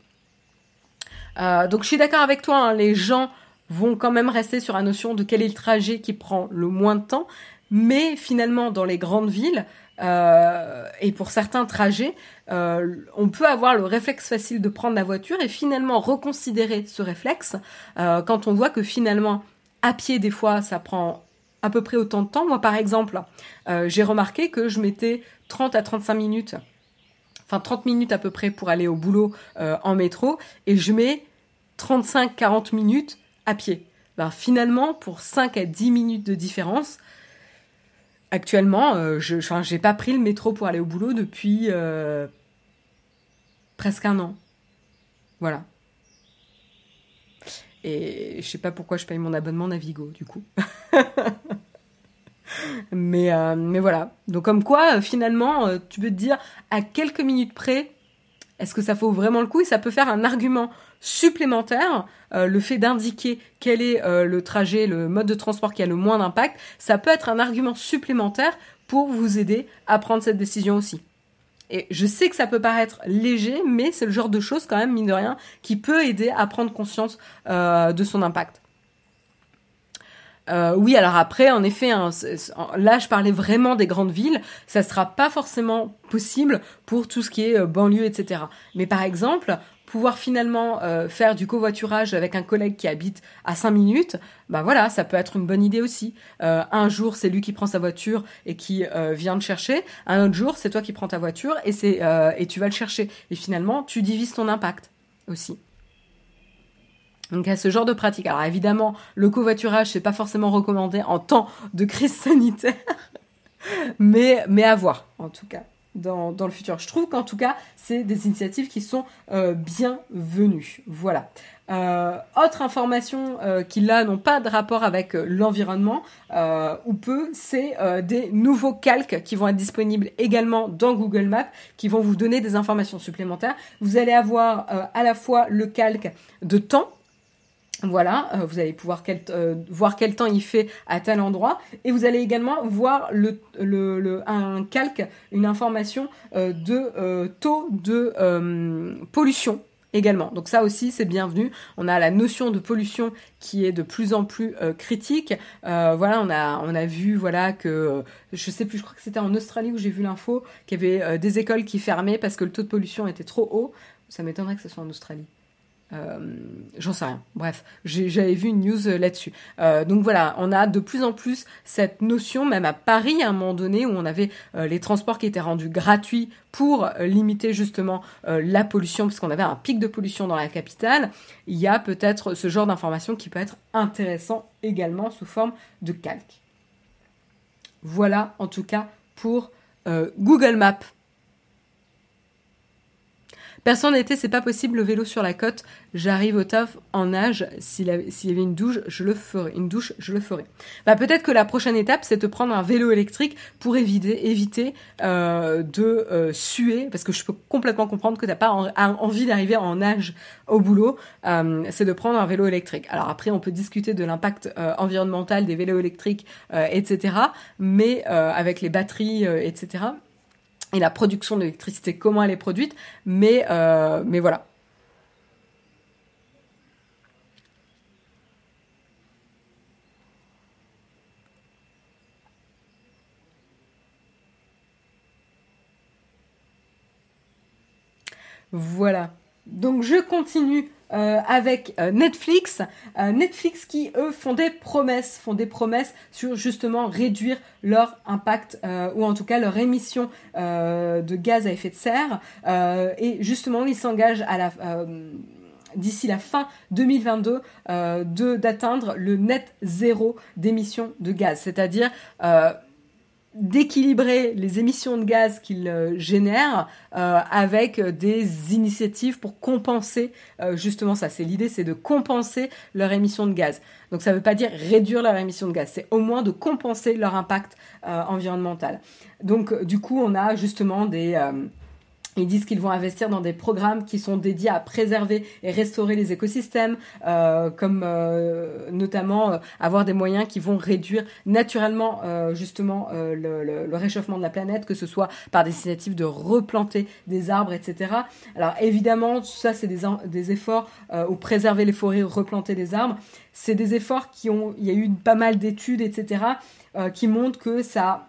Euh, donc je suis d'accord avec toi, hein, les gens vont quand même rester sur la notion de quel est le trajet qui prend le moins de temps, mais finalement dans les grandes villes, euh, et pour certains trajets, euh, on peut avoir le réflexe facile de prendre la voiture et finalement reconsidérer ce réflexe quand on voit que finalement à pied des fois ça prend à peu près autant de temps. Moi par exemple, j'ai remarqué que je mettais 30 à 35 minutes enfin 30 minutes à peu près pour aller au boulot euh, en métro, et je mets 35-40 minutes à pied. Ben, finalement, pour 5 à 10 minutes de différence, actuellement, euh, je n'ai pas pris le métro pour aller au boulot depuis euh, presque un an. Voilà. Et je sais pas pourquoi je paye mon abonnement Navigo, du coup. (laughs) mais, euh, mais voilà. Donc comme quoi, euh, finalement, euh, tu peux te dire à quelques minutes près, est-ce que ça vaut vraiment le coup? Et ça peut faire un argument supplémentaire, le fait d'indiquer quel est le trajet, le mode de transport qui a le moins d'impact, ça peut être un argument supplémentaire pour vous aider à prendre cette décision aussi. Et je sais que ça peut paraître léger, mais c'est le genre de choses quand même, mine de rien, qui peut aider à prendre conscience de son impact. Euh, oui, alors après, en effet, hein, là, je parlais vraiment des grandes villes. Ça sera pas forcément possible pour tout ce qui est euh, banlieue, etc. Mais par exemple, pouvoir finalement euh, faire du covoiturage avec un collègue qui habite à 5 minutes, bah voilà, ça peut être une bonne idée aussi. un jour, c'est lui qui prend sa voiture et qui vient te chercher. Un autre jour, c'est toi qui prends ta voiture et et tu vas le chercher. Et finalement, tu divises ton impact aussi. Donc à ce genre de pratique. Alors évidemment, le covoiturage, c'est pas forcément recommandé en temps de crise sanitaire, (laughs) mais, mais à voir, en tout cas, dans, dans le futur. Je trouve qu'en tout cas, c'est des initiatives qui sont euh, bienvenues. Voilà. Euh, autre information euh, qui là n'ont pas de rapport avec l'environnement ou peu, c'est des nouveaux calques qui vont être disponibles également dans Google Maps, qui vont vous donner des informations supplémentaires. Vous allez avoir à la fois le calque de temps voilà, euh, vous allez pouvoir euh, voir quel temps il fait à tel endroit et vous allez également voir un calque, une information euh, de taux de pollution également. Donc ça aussi c'est bienvenu. On a la notion de pollution qui est de plus en plus critique. voilà, on a on a vu voilà que je sais plus, je crois que c'était en Australie où j'ai vu l'info qu'il y avait des écoles qui fermaient parce que le taux de pollution était trop haut. Ça m'étonnerait que ce soit en Australie. Euh, j'en sais rien. Bref, j'avais vu une news euh, là-dessus. Euh, donc voilà, on a de plus en plus cette notion, même à Paris, à un moment donné, où on avait les transports qui étaient rendus gratuits pour limiter justement la pollution, parce qu'on avait un pic de pollution dans la capitale. Il y a peut-être ce genre d'information qui peut être intéressant également sous forme de calque. Voilà en tout cas pour Google Maps. Personne n'était, c'est pas possible, le vélo sur la côte. J'arrive au taf en nage. S'il y avait une douche, je le ferai. Une douche, je le ferai. Bah, peut-être que la prochaine étape, c'est de prendre un vélo électrique pour éviter, euh, de euh, suer, parce que je peux complètement comprendre que t'as pas envie d'arriver en nage au boulot. Euh, c'est de prendre un vélo électrique. Alors après, on peut discuter de l'impact environnemental des vélos électriques, etc. Mais avec les batteries, etc et la production d'électricité, comment elle est produite, mais, euh, mais voilà. Voilà. Donc je continue euh, avec euh, Netflix. Euh, Netflix qui, eux, font des promesses, font des promesses sur justement réduire leur impact ou en tout cas leur émission de gaz à effet de serre. et justement, ils s'engagent à la d'ici la fin 2022 d'atteindre le net zéro d'émissions de gaz, c'est-à-dire d'équilibrer les émissions de gaz qu'ils euh, génèrent euh, avec des initiatives pour compenser euh, justement ça. C'est l'idée, c'est de compenser leur émission de gaz. Donc ça ne veut pas dire réduire leur émission de gaz, c'est au moins de compenser leur impact environnemental. Donc du coup, on a justement des ils disent qu'ils vont investir dans des programmes qui sont dédiés à préserver et restaurer les écosystèmes, euh, comme euh, notamment euh, avoir des moyens qui vont réduire naturellement justement le, réchauffement de la planète, que ce soit par des initiatives de replanter des arbres, etc. Alors évidemment, ça c'est des, efforts ou préserver les forêts, replanter des arbres. C'est des efforts qui ont, il y a eu pas mal d'études, etc. qui montrent que ça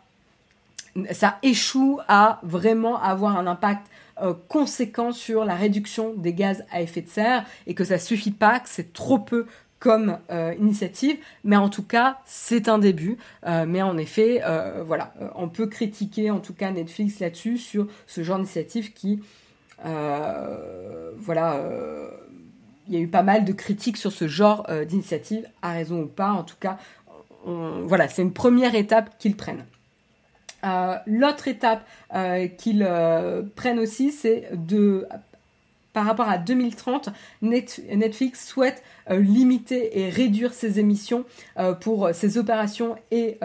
ça échoue à vraiment avoir un impact euh, conséquent sur la réduction des gaz à effet de serre et que ça suffit pas, que c'est trop peu comme euh, initiative, mais en tout cas c'est un début. Euh, mais en effet, voilà, on peut critiquer en tout cas Netflix là-dessus sur ce genre d'initiative qui, voilà, il y a eu pas mal de critiques sur ce genre d'initiative, à raison ou pas. En tout cas, voilà, c'est une première étape qu'ils prennent. Euh, l'autre étape euh, qu'ils euh, prennent aussi, c'est de par rapport à 2030, Netflix souhaite limiter et réduire ses émissions pour ses opérations et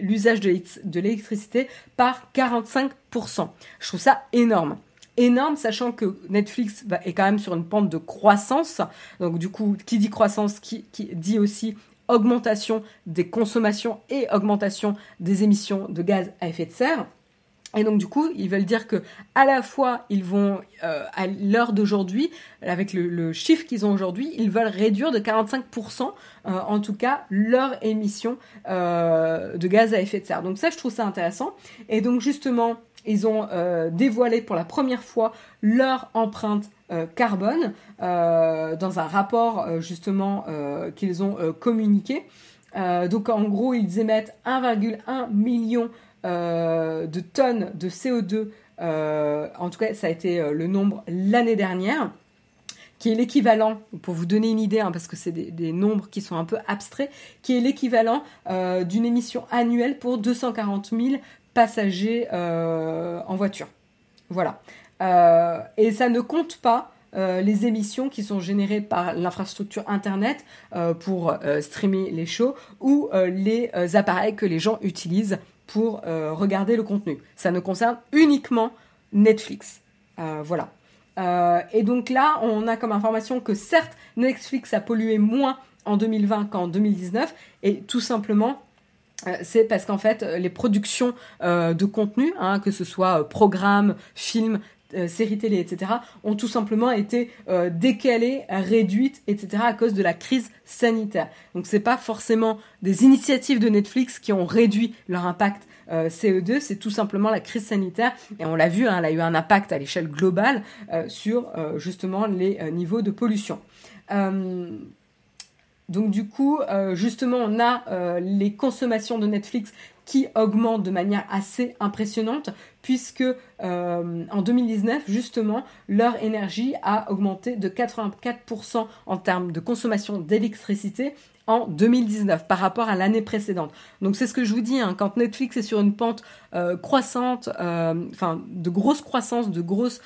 l'usage de l'électricité par 45%. Je trouve ça énorme énorme, sachant que Netflix est quand même sur une pente de croissance. Donc du coup, qui dit croissance, qui dit aussi augmentation des consommations et augmentation des émissions de gaz à effet de serre. Et donc du coup, ils veulent dire que à la fois ils vont euh, à l'heure d'aujourd'hui, avec le, chiffre qu'ils ont aujourd'hui, ils veulent réduire de 45% euh, en tout cas leur émission euh, de gaz à effet de serre. Donc ça, je trouve ça intéressant. Et donc justement, ils ont dévoilé pour la première fois leur empreinte carbone euh, dans un rapport euh, justement qu'ils ont communiqué. donc en gros, ils émettent 1,1 million de tonnes de CO2. en tout cas, ça a été le nombre l'année dernière qui est l'équivalent, pour vous donner une idée, hein, parce que c'est des, nombres qui sont un peu abstraits, qui est l'équivalent d'une émission annuelle pour 240 000 passagers en voiture. Voilà. Euh, et ça ne compte pas euh, les émissions qui sont générées par l'infrastructure Internet euh, pour streamer les shows ou les appareils que les gens utilisent pour regarder le contenu. Ça ne concerne uniquement Netflix. voilà. et donc là, on a comme information que certes, Netflix a pollué moins en 2020 qu'en 2019, et tout simplement c'est parce qu'en fait, les productions de contenu, hein, que ce soit programmes, films, euh, séries télé, etc., ont tout simplement été euh, décalées, réduites, etc., à cause de la crise sanitaire. Donc c'est pas forcément des initiatives de Netflix qui ont réduit leur impact euh, CO2, c'est tout simplement la crise sanitaire, et on l'a vu, hein, elle a eu un impact à l'échelle globale sur justement les niveaux de pollution. donc du coup, justement, on a les consommations de Netflix qui augmentent de manière assez impressionnante puisque euh, en 2019 justement leur énergie a augmenté de 84% en termes de consommation d'électricité en 2019 par rapport à l'année précédente. Donc c'est ce que je vous dis, hein, quand Netflix est sur une pente euh, croissante, euh, enfin de grosse croissance, de grosse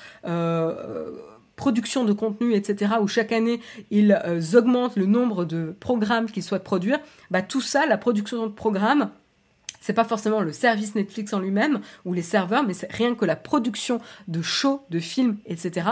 production de contenu, etc., où chaque année ils augmentent le nombre de programmes qu'ils souhaitent produire, bah, tout ça, la production de programmes, c'est pas forcément le service Netflix en lui-même ou les serveurs, mais c'est rien que la production de shows, de films, etc.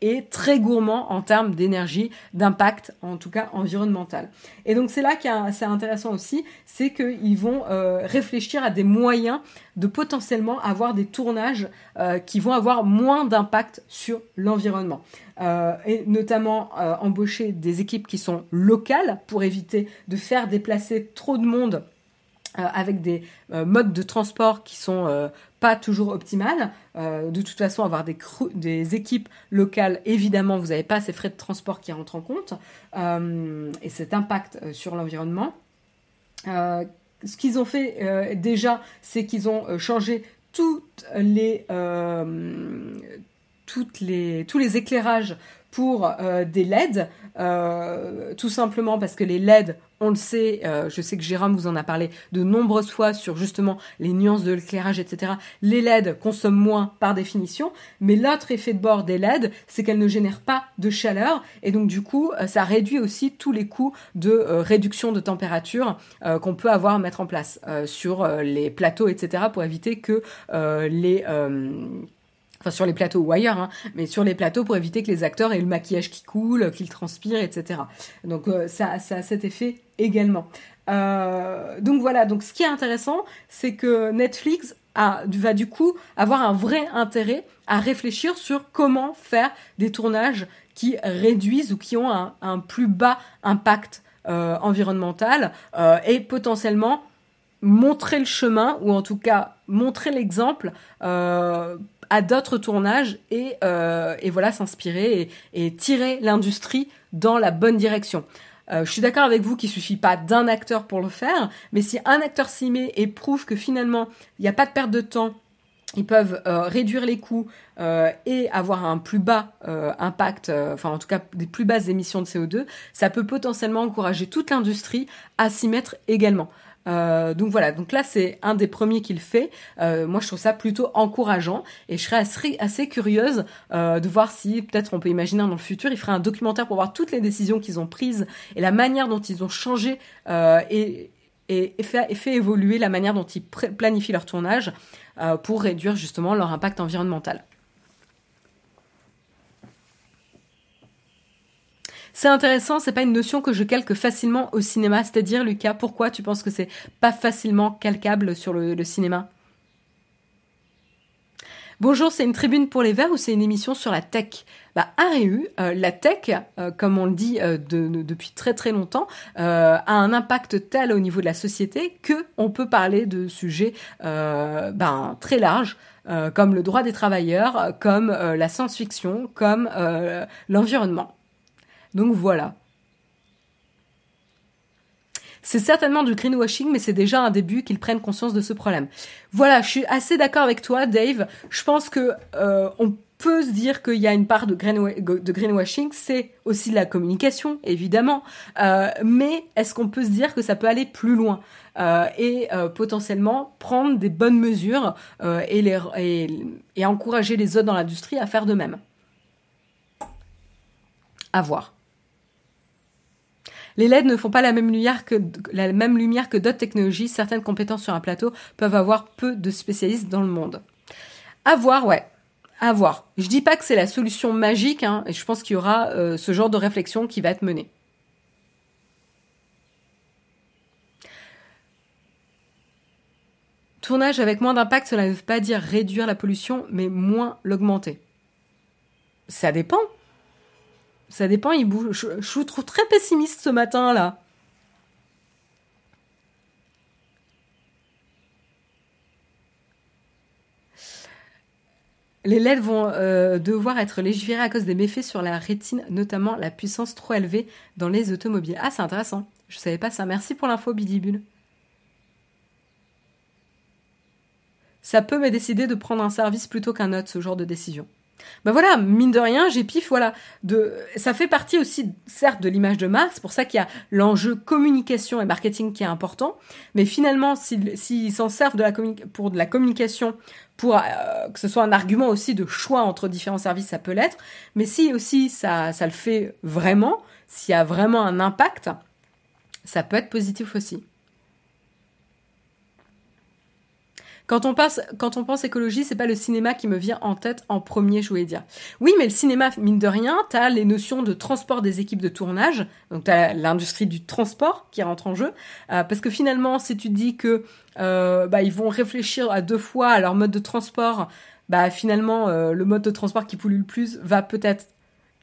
est très gourmand en termes d'énergie, d'impact, en tout cas environnemental. Et donc c'est là qu'il c'est intéressant aussi, c'est qu'ils vont euh, réfléchir à des moyens de potentiellement avoir des tournages euh, qui vont avoir moins d'impact sur l'environnement. Euh, et notamment embaucher des équipes qui sont locales pour éviter de faire déplacer trop de monde avec des euh, modes de transport qui sont euh, pas toujours optimales. de toute façon, avoir des, des équipes locales, évidemment, vous n'avez pas ces frais de transport qui rentrent en compte et cet impact sur l'environnement. ce qu'ils ont fait déjà, c'est qu'ils ont changé toutes les, les, tous les éclairages pour des LED, tout simplement parce que les LED on le sait, euh, je sais que Jérôme vous en a parlé de nombreuses fois sur justement les nuances de l'éclairage, etc. Les LED consomment moins par définition, mais l'autre effet de bord des LED, c'est qu'elles ne génèrent pas de chaleur, et donc du coup, euh, ça réduit aussi tous les coûts de euh, réduction de température qu'on peut avoir à mettre en place sur les plateaux, etc., pour éviter que les enfin sur les plateaux ou ailleurs, hein, mais sur les plateaux pour éviter que les acteurs aient le maquillage qui coule, qu'ils transpirent, etc. Donc ça, ça a cet effet également. Euh, donc voilà, donc ce qui est intéressant, c'est que Netflix va du coup avoir un vrai intérêt à réfléchir sur comment faire des tournages qui réduisent ou qui ont un, plus bas impact euh, environnemental euh, et potentiellement montrer le chemin ou en tout cas montrer l'exemple à d'autres tournages et, et voilà s'inspirer et, tirer l'industrie dans la bonne direction. Euh, je suis d'accord avec vous qu'il suffit pas d'un acteur pour le faire, mais si un acteur s'y met et prouve que finalement il n'y a pas de perte de temps, ils peuvent euh, réduire les coûts euh, et avoir un plus bas impact, enfin en tout cas des plus basses émissions de CO2, ça peut potentiellement encourager toute l'industrie à s'y mettre également. Euh, donc voilà, donc là c'est un des premiers qu'il fait. Euh, moi je trouve ça plutôt encourageant et je serais assez, curieuse euh, de voir si peut-être on peut imaginer dans le futur il ferait un documentaire pour voir toutes les décisions qu'ils ont prises et la manière dont ils ont changé et, fait, évoluer la manière dont ils planifient leur tournage pour réduire justement leur impact environnemental. C'est intéressant, c'est pas une notion que je calque facilement au cinéma. C'est-à-dire, Lucas, pourquoi tu penses que c'est pas facilement calcable sur le, cinéma? Bonjour, c'est une tribune pour les verts ou c'est une émission sur la tech? Bah, RU, euh, la tech, euh, comme on le dit euh, depuis très très longtemps, a un impact tel au niveau de la société que on peut parler de sujets ben, très larges, comme le droit des travailleurs, comme la science-fiction, comme l'environnement. Donc voilà. C'est certainement du greenwashing, mais c'est déjà un début qu'ils prennent conscience de ce problème. Voilà, je suis assez d'accord avec toi, Dave. Je pense que euh, on peut se dire qu'il y a une part de, greenwashing, c'est aussi la communication, évidemment. Euh, mais est-ce qu'on peut se dire que ça peut aller plus loin euh, et potentiellement prendre des bonnes mesures et encourager les autres dans l'industrie à faire de même? À voir. Les LED ne font pas la même lumière que, d'autres technologies. Certaines compétences sur un plateau peuvent avoir peu de spécialistes dans le monde. À voir, ouais. À voir. Je dis pas que c'est la solution magique, hein, et je pense qu'il y aura euh, ce genre de réflexion qui va être menée. Tournage avec moins d'impact, cela ne veut pas dire réduire la pollution, mais moins l'augmenter. Ça dépend. Ça dépend, il bouge. Je, vous trouve très pessimiste ce matin là. Les LED vont euh, devoir être légiférés à cause des méfaits sur la rétine, notamment la puissance trop élevée dans les automobiles. Ah, c'est intéressant. Je savais pas ça. Merci pour l'info, Bidibule. Ça peut me décider de prendre un service plutôt qu'un autre, ce genre de décision. Ben voilà, mine de rien, j'ai pif, voilà. De, ça fait partie aussi, certes, de l'image de marque, c'est pour ça qu'il y a l'enjeu communication et marketing qui est important, mais finalement, s'ils s'en servent de la pour de la communication, pour euh, que ce soit un argument aussi de choix entre différents services, ça peut l'être, mais si aussi ça, ça le fait vraiment, s'il y a vraiment un impact, ça peut être positif aussi. Quand on pense, quand on pense écologie, c'est pas le cinéma qui me vient en tête en premier, je voulais dire. Oui, mais le cinéma, mine de rien, t'as les notions de transport des équipes de tournage, donc t'as l'industrie du transport qui rentre en jeu, euh, parce que finalement, si tu dis que euh, bah, ils vont réfléchir à deux fois à leur mode de transport, bah finalement, euh, le mode de transport qui pollue le plus va peut-être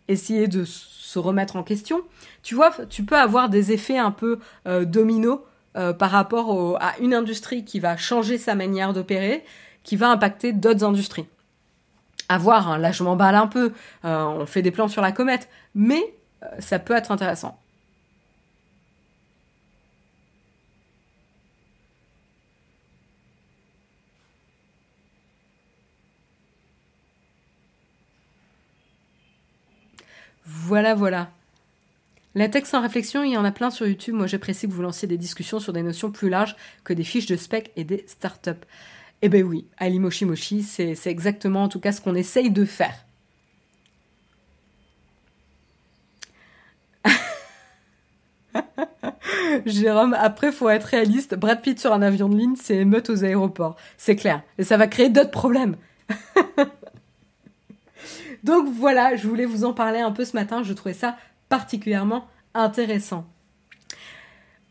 essayer de se remettre en question. Tu vois, tu peux avoir des effets un peu dominos euh, par rapport à une industrie qui va changer sa manière d'opérer, qui va impacter d'autres industries. À voir, hein, là je m'emballe un peu, euh, on fait des plans sur la comète, mais euh, ça peut être intéressant. Voilà, voilà. La texte sans réflexion, il y en a plein sur YouTube. Moi, j'apprécie que vous lanciez des discussions sur des notions plus larges que des fiches de spec et des startups. Eh ben oui, Ali Moshi Moshi, c'est exactement en tout cas ce qu'on essaye de faire. (laughs) Jérôme, après, faut être réaliste. Brad Pitt sur un avion de ligne, c'est émeute aux aéroports. C'est clair. Et ça va créer d'autres problèmes. (laughs) Donc voilà, je voulais vous en parler un peu ce matin. Je trouvais ça particulièrement intéressant.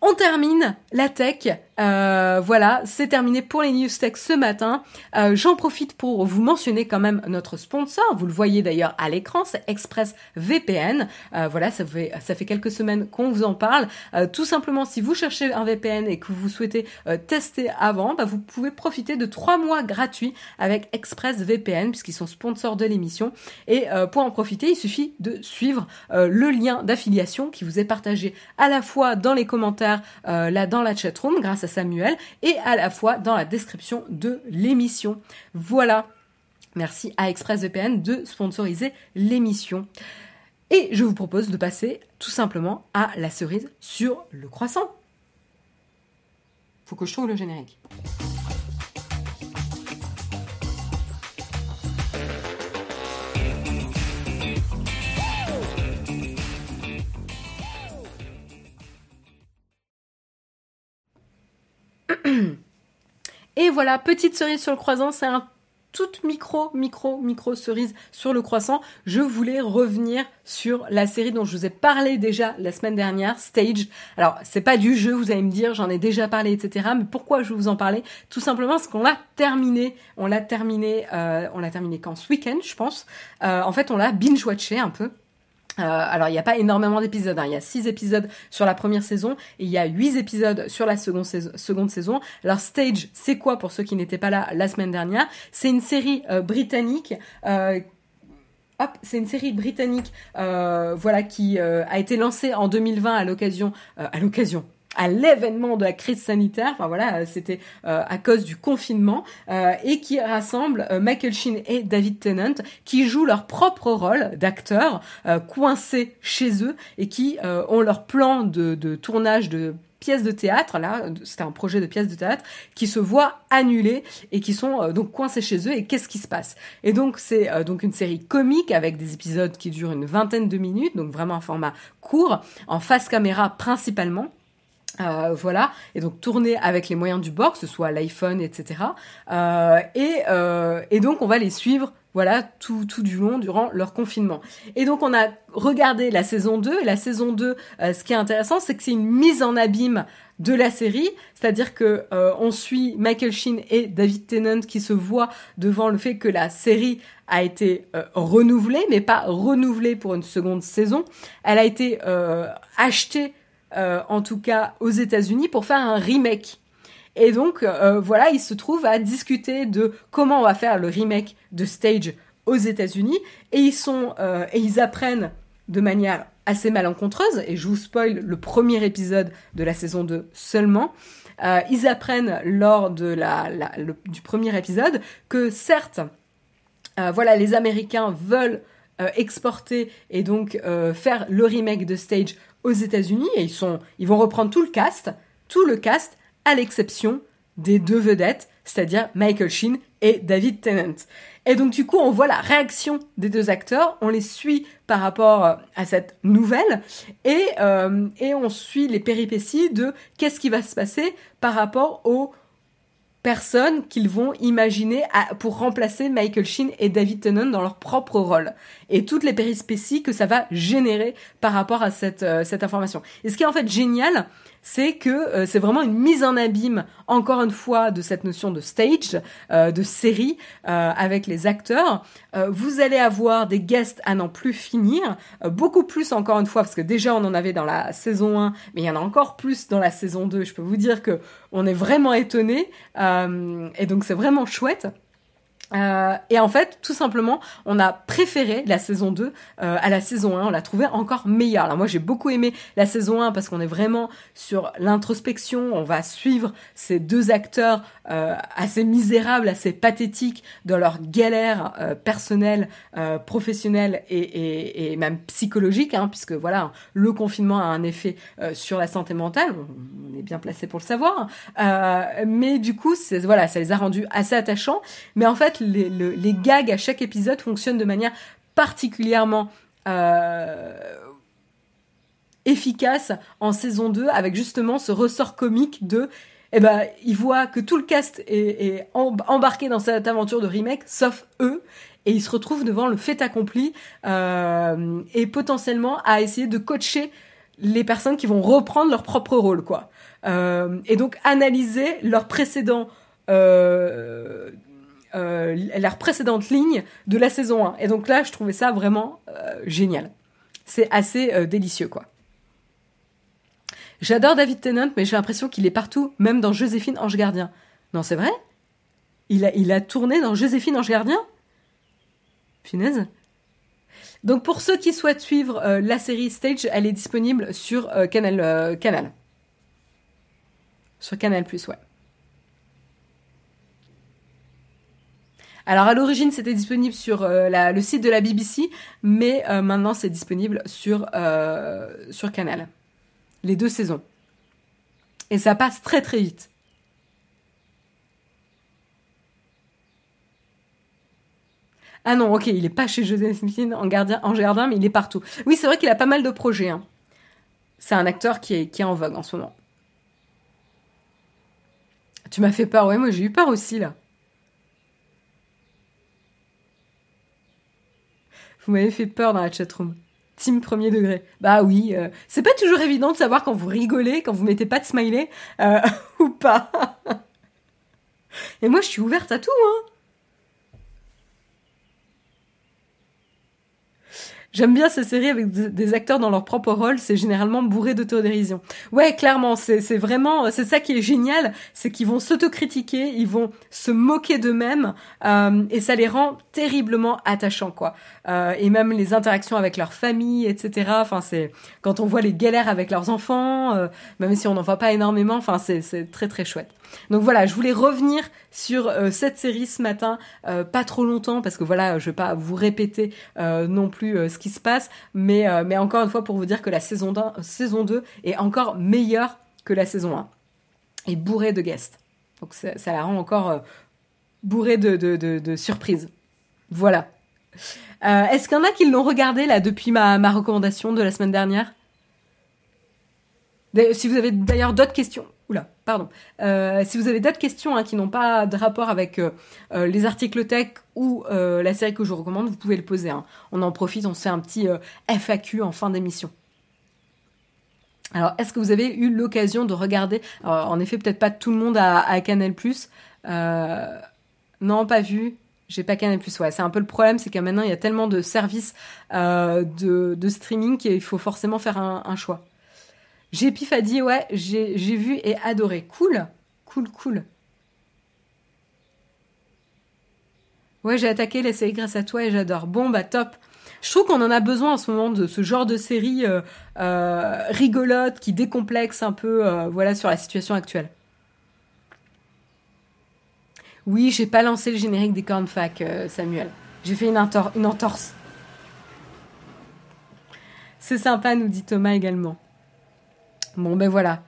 On termine la tech. Euh, voilà, c'est terminé pour les news tech ce matin. Euh, j'en profite pour vous mentionner quand même notre sponsor. Vous le voyez d'ailleurs à l'écran, c'est ExpressVPN. Euh, voilà, ça fait quelques semaines qu'on vous en parle. tout simplement, si vous cherchez un VPN et que vous souhaitez tester avant, bah, vous pouvez profiter de trois mois gratuits avec ExpressVPN puisqu'ils sont sponsors de l'émission. Et pour en profiter, il suffit de suivre le lien d'affiliation qui vous est partagé à la fois dans les commentaires euh, là dans la chatroom grâce à Samuel et à la fois dans la description de l'émission. Voilà. Merci à ExpressVPN de sponsoriser l'émission. Et je vous propose de passer tout simplement à la cerise sur le croissant. Faut que je trouve le générique. Et voilà, petite cerise sur le croissant, c'est un toute micro, micro, micro cerise sur le croissant. Je voulais revenir sur la série dont je vous ai parlé déjà la semaine dernière, Stage. Alors, c'est pas du jeu, vous allez me dire, j'en ai déjà parlé, etc. Mais pourquoi je vous en parler Tout simplement parce qu'on l'a terminé. On l'a terminé, euh, on l'a terminé quand? Ce week-end, je pense. Euh, en fait, on l'a binge-watché un peu. Euh, alors il n'y a pas énormément d'épisodes, hein. il y a six épisodes sur la première saison et il y a huit épisodes sur la seconde saison. Alors Stage, c'est quoi pour ceux qui n'étaient pas là la semaine dernière? C'est une série euh, britannique. Euh, c'est une série britannique, voilà, qui a été lancée en 2020 à l'occasion, à l'occasion, à l'événement de la crise sanitaire, enfin voilà, euh, c'était euh, à cause du confinement, euh, et qui rassemble Michael Sheen et David Tennant, qui jouent leur propre rôle d'acteurs coincés chez eux et qui ont leur plan de, de tournage de pièces de théâtre, là, c'était un projet de pièces de théâtre, qui se voit annulé et qui sont donc coincés chez eux et qu'est-ce qui se passe? Et donc c'est donc une série comique avec des épisodes qui durent une vingtaine de minutes, donc vraiment un format court, en face caméra principalement. Euh, voilà, et donc tourner avec les moyens du bord, que ce soit l'iPhone, etc. Euh, et, euh, et donc on va les suivre, voilà, tout, tout du long durant leur confinement. Et donc on a regardé la saison 2, et la saison 2, ce qui est intéressant, c'est que c'est une mise en abîme de la série, c'est-à-dire que on suit Michael Sheen et David Tennant qui se voient devant le fait que la série a été renouvelée, mais pas renouvelée pour une seconde saison. Elle a été achetée euh, en tout cas aux États-Unis, pour faire un remake. Et donc, euh, voilà, ils se trouvent à discuter de comment on va faire le remake de Stage aux États-Unis, et ils sont euh, et ils apprennent de manière assez malencontreuse, et je vous spoil le premier épisode de la saison 2 seulement. ils apprennent lors de la, du premier épisode que certes, voilà, les Américains veulent exporter et donc faire le remake de Stage aux États-Unis et ils vont reprendre tout le cast, tout le cast, à l'exception des deux vedettes, c'est-à-dire Michael Sheen et David Tennant. Et donc du coup, on voit la réaction des deux acteurs, on les suit par rapport euh, à cette nouvelle et, euh, et on suit les péripéties de qu'est-ce qui va se passer par rapport aux personnes qu'ils vont imaginer pour remplacer Michael Sheen et David Tennant dans leur propre rôle et toutes les périspéties que ça va générer par rapport à cette, euh, cette information. Et ce qui est en fait génial, c'est que euh, c'est vraiment une mise en abîme, encore une fois, de cette notion de stage, euh, de série, avec les acteurs. vous allez avoir des guests à n'en plus finir, beaucoup plus encore une fois, parce que déjà on en avait dans la saison 1, mais il y en a encore plus dans la saison 2. Je peux vous dire que on est vraiment étonné, et donc c'est vraiment chouette. Euh, et en fait, tout simplement, on a préféré la saison 2 euh, à la saison 1. On l'a trouvé encore meilleure. Alors moi, j'ai beaucoup aimé la saison 1 parce qu'on est vraiment sur l'introspection. On va suivre ces deux acteurs euh, assez misérables, assez pathétiques dans leur galère euh, personnelle, euh, professionnelle et, et, et, même psychologique, hein, puisque voilà, le confinement a un effet euh, sur la santé mentale. On, on est bien placé pour le savoir. mais du coup, voilà, ça les a rendus assez attachants. Mais en fait, les, gags à chaque épisode fonctionnent de manière particulièrement euh, efficace en saison 2 avec justement ce ressort comique de eh ben il voit que tout le cast est, embarqué dans cette aventure de remake sauf eux et ils se retrouvent devant le fait accompli euh, et potentiellement à essayer de coacher les personnes qui vont reprendre leur propre rôle quoi. Euh, et donc analyser leur précédent euh, leur précédente ligne de la saison 1. Et donc là, je trouvais ça vraiment euh, génial. C'est assez euh, délicieux, quoi. J'adore David Tennant, mais j'ai l'impression qu'il est partout, même dans Joséphine Ange Gardien. Non, c'est vrai? Il a, il a tourné dans Joséphine Ange Gardien? Punaise. Donc pour ceux qui souhaitent suivre euh, la série Stage, elle est disponible sur Canal, Canal. Sur Canal+, ouais. Alors à l'origine c'était disponible sur euh, le site de la BBC, mais euh, maintenant c'est disponible sur, euh, sur Canal. Les deux saisons. Et ça passe très très vite. Ah non, ok, il est pas chez Joséphine en, gardien, en jardin, mais il est partout. Oui, c'est vrai qu'il a pas mal de projets. Hein. C'est un acteur qui est, qui est en vogue en ce moment. Tu m'as fait peur, ouais, moi j'ai eu peur aussi là. Vous m'avez fait peur dans la chatroom. Team premier degré. Bah oui, euh, c'est pas toujours évident de savoir quand vous rigolez, quand vous mettez pas de smiley, euh, (laughs) ou pas. Et moi, je suis ouverte à tout, hein. J'aime bien ces séries avec des acteurs dans leur propre rôle, c'est généralement bourré d'autodérision. Ouais, clairement, c'est vraiment, c'est ça qui est génial, c'est qu'ils vont s'autocritiquer, ils vont se moquer d'eux-mêmes, euh, et ça les rend terriblement attachants, quoi. Euh, et même les interactions avec leur famille, etc. Enfin, c'est quand on voit les galères avec leurs enfants, euh, même si on n'en voit pas énormément, enfin, c'est très très chouette. Donc voilà, je voulais revenir sur euh, cette série ce matin, euh, pas trop longtemps parce que voilà, je vais pas vous répéter euh, non plus ce qui se passe, mais encore une fois pour vous dire que la saison 2, saison 2 est encore meilleure que la saison 1 et bourrée de guests. Donc ça, ça la rend encore bourrée de, surprises. Voilà. Est-ce qu'il y en a qui l'ont regardé là depuis ma recommandation de la semaine dernière? Si vous avez d'ailleurs d'autres questions, Pardon. Euh, si vous avez d'autres questions hein, qui n'ont pas de rapport avec euh, euh, les articles tech ou la série que je vous recommande, vous pouvez le poser. Hein. On en profite, on se fait un petit FAQ en fin d'émission. Alors, est-ce que vous avez eu l'occasion de regarder En effet, peut-être pas tout le monde à, à Canal+. Non, pas vu. J'ai pas Canal+. Ouais, c'est un peu le problème, c'est qu'à maintenant il y a tellement de services de, streaming qu'il faut forcément faire un choix. J'ai Pif a dit ouais, j'ai vu et adoré. Cool, cool, cool. Ouais, j'ai attaqué la série grâce à toi et j'adore. Bon bah top. Je trouve qu'on en a besoin en ce moment de ce genre de série euh, euh, rigolote qui décomplexe un peu, euh, voilà, sur la situation actuelle. Oui, j'ai pas lancé le générique des cornfac, Samuel. J'ai fait une, une entorse. C'est sympa, nous dit Thomas également. Bon, ben voilà.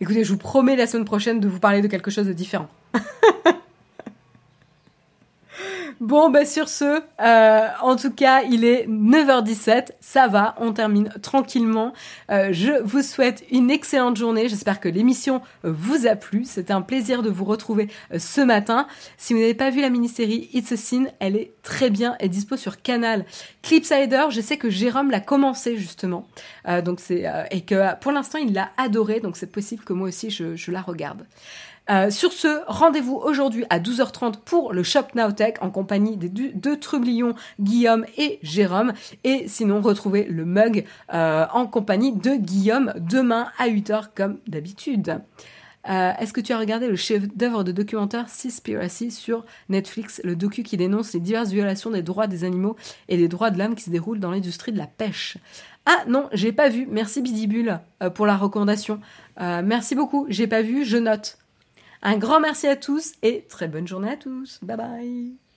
Écoutez, je vous promets la semaine prochaine de vous parler de quelque chose de différent. (laughs) Bon, bah sur ce, euh, en tout cas, il est 9h17, ça va, on termine tranquillement. Euh, je vous souhaite une excellente journée, j'espère que l'émission vous a plu, c'était un plaisir de vous retrouver euh, ce matin. Si vous n'avez pas vu la mini-série It's a Sin, elle est très bien, elle est dispo sur Canal. Clipsider, je sais que Jérôme l'a commencé justement, donc c'est et que pour l'instant il l'a adoré, donc c'est possible que moi aussi je la regarde. Euh, sur ce, rendez-vous aujourd'hui à 12h30 pour le Shop Now Tech en compagnie des deux trublions Guillaume et Jérôme. Et sinon, retrouvez le mug euh, en compagnie de Guillaume demain à 8h comme d'habitude. Euh, est-ce que tu as regardé le chef-d'œuvre de documentaire Seaspiracy sur Netflix, le docu qui dénonce les diverses violations des droits des animaux et des droits de l'homme qui se déroulent dans l'industrie de la pêche Ah non, j'ai pas vu. Merci Bidibule pour la recommandation. Merci beaucoup. J'ai pas vu, je note. Un grand merci à tous et très bonne journée à tous. Bye bye.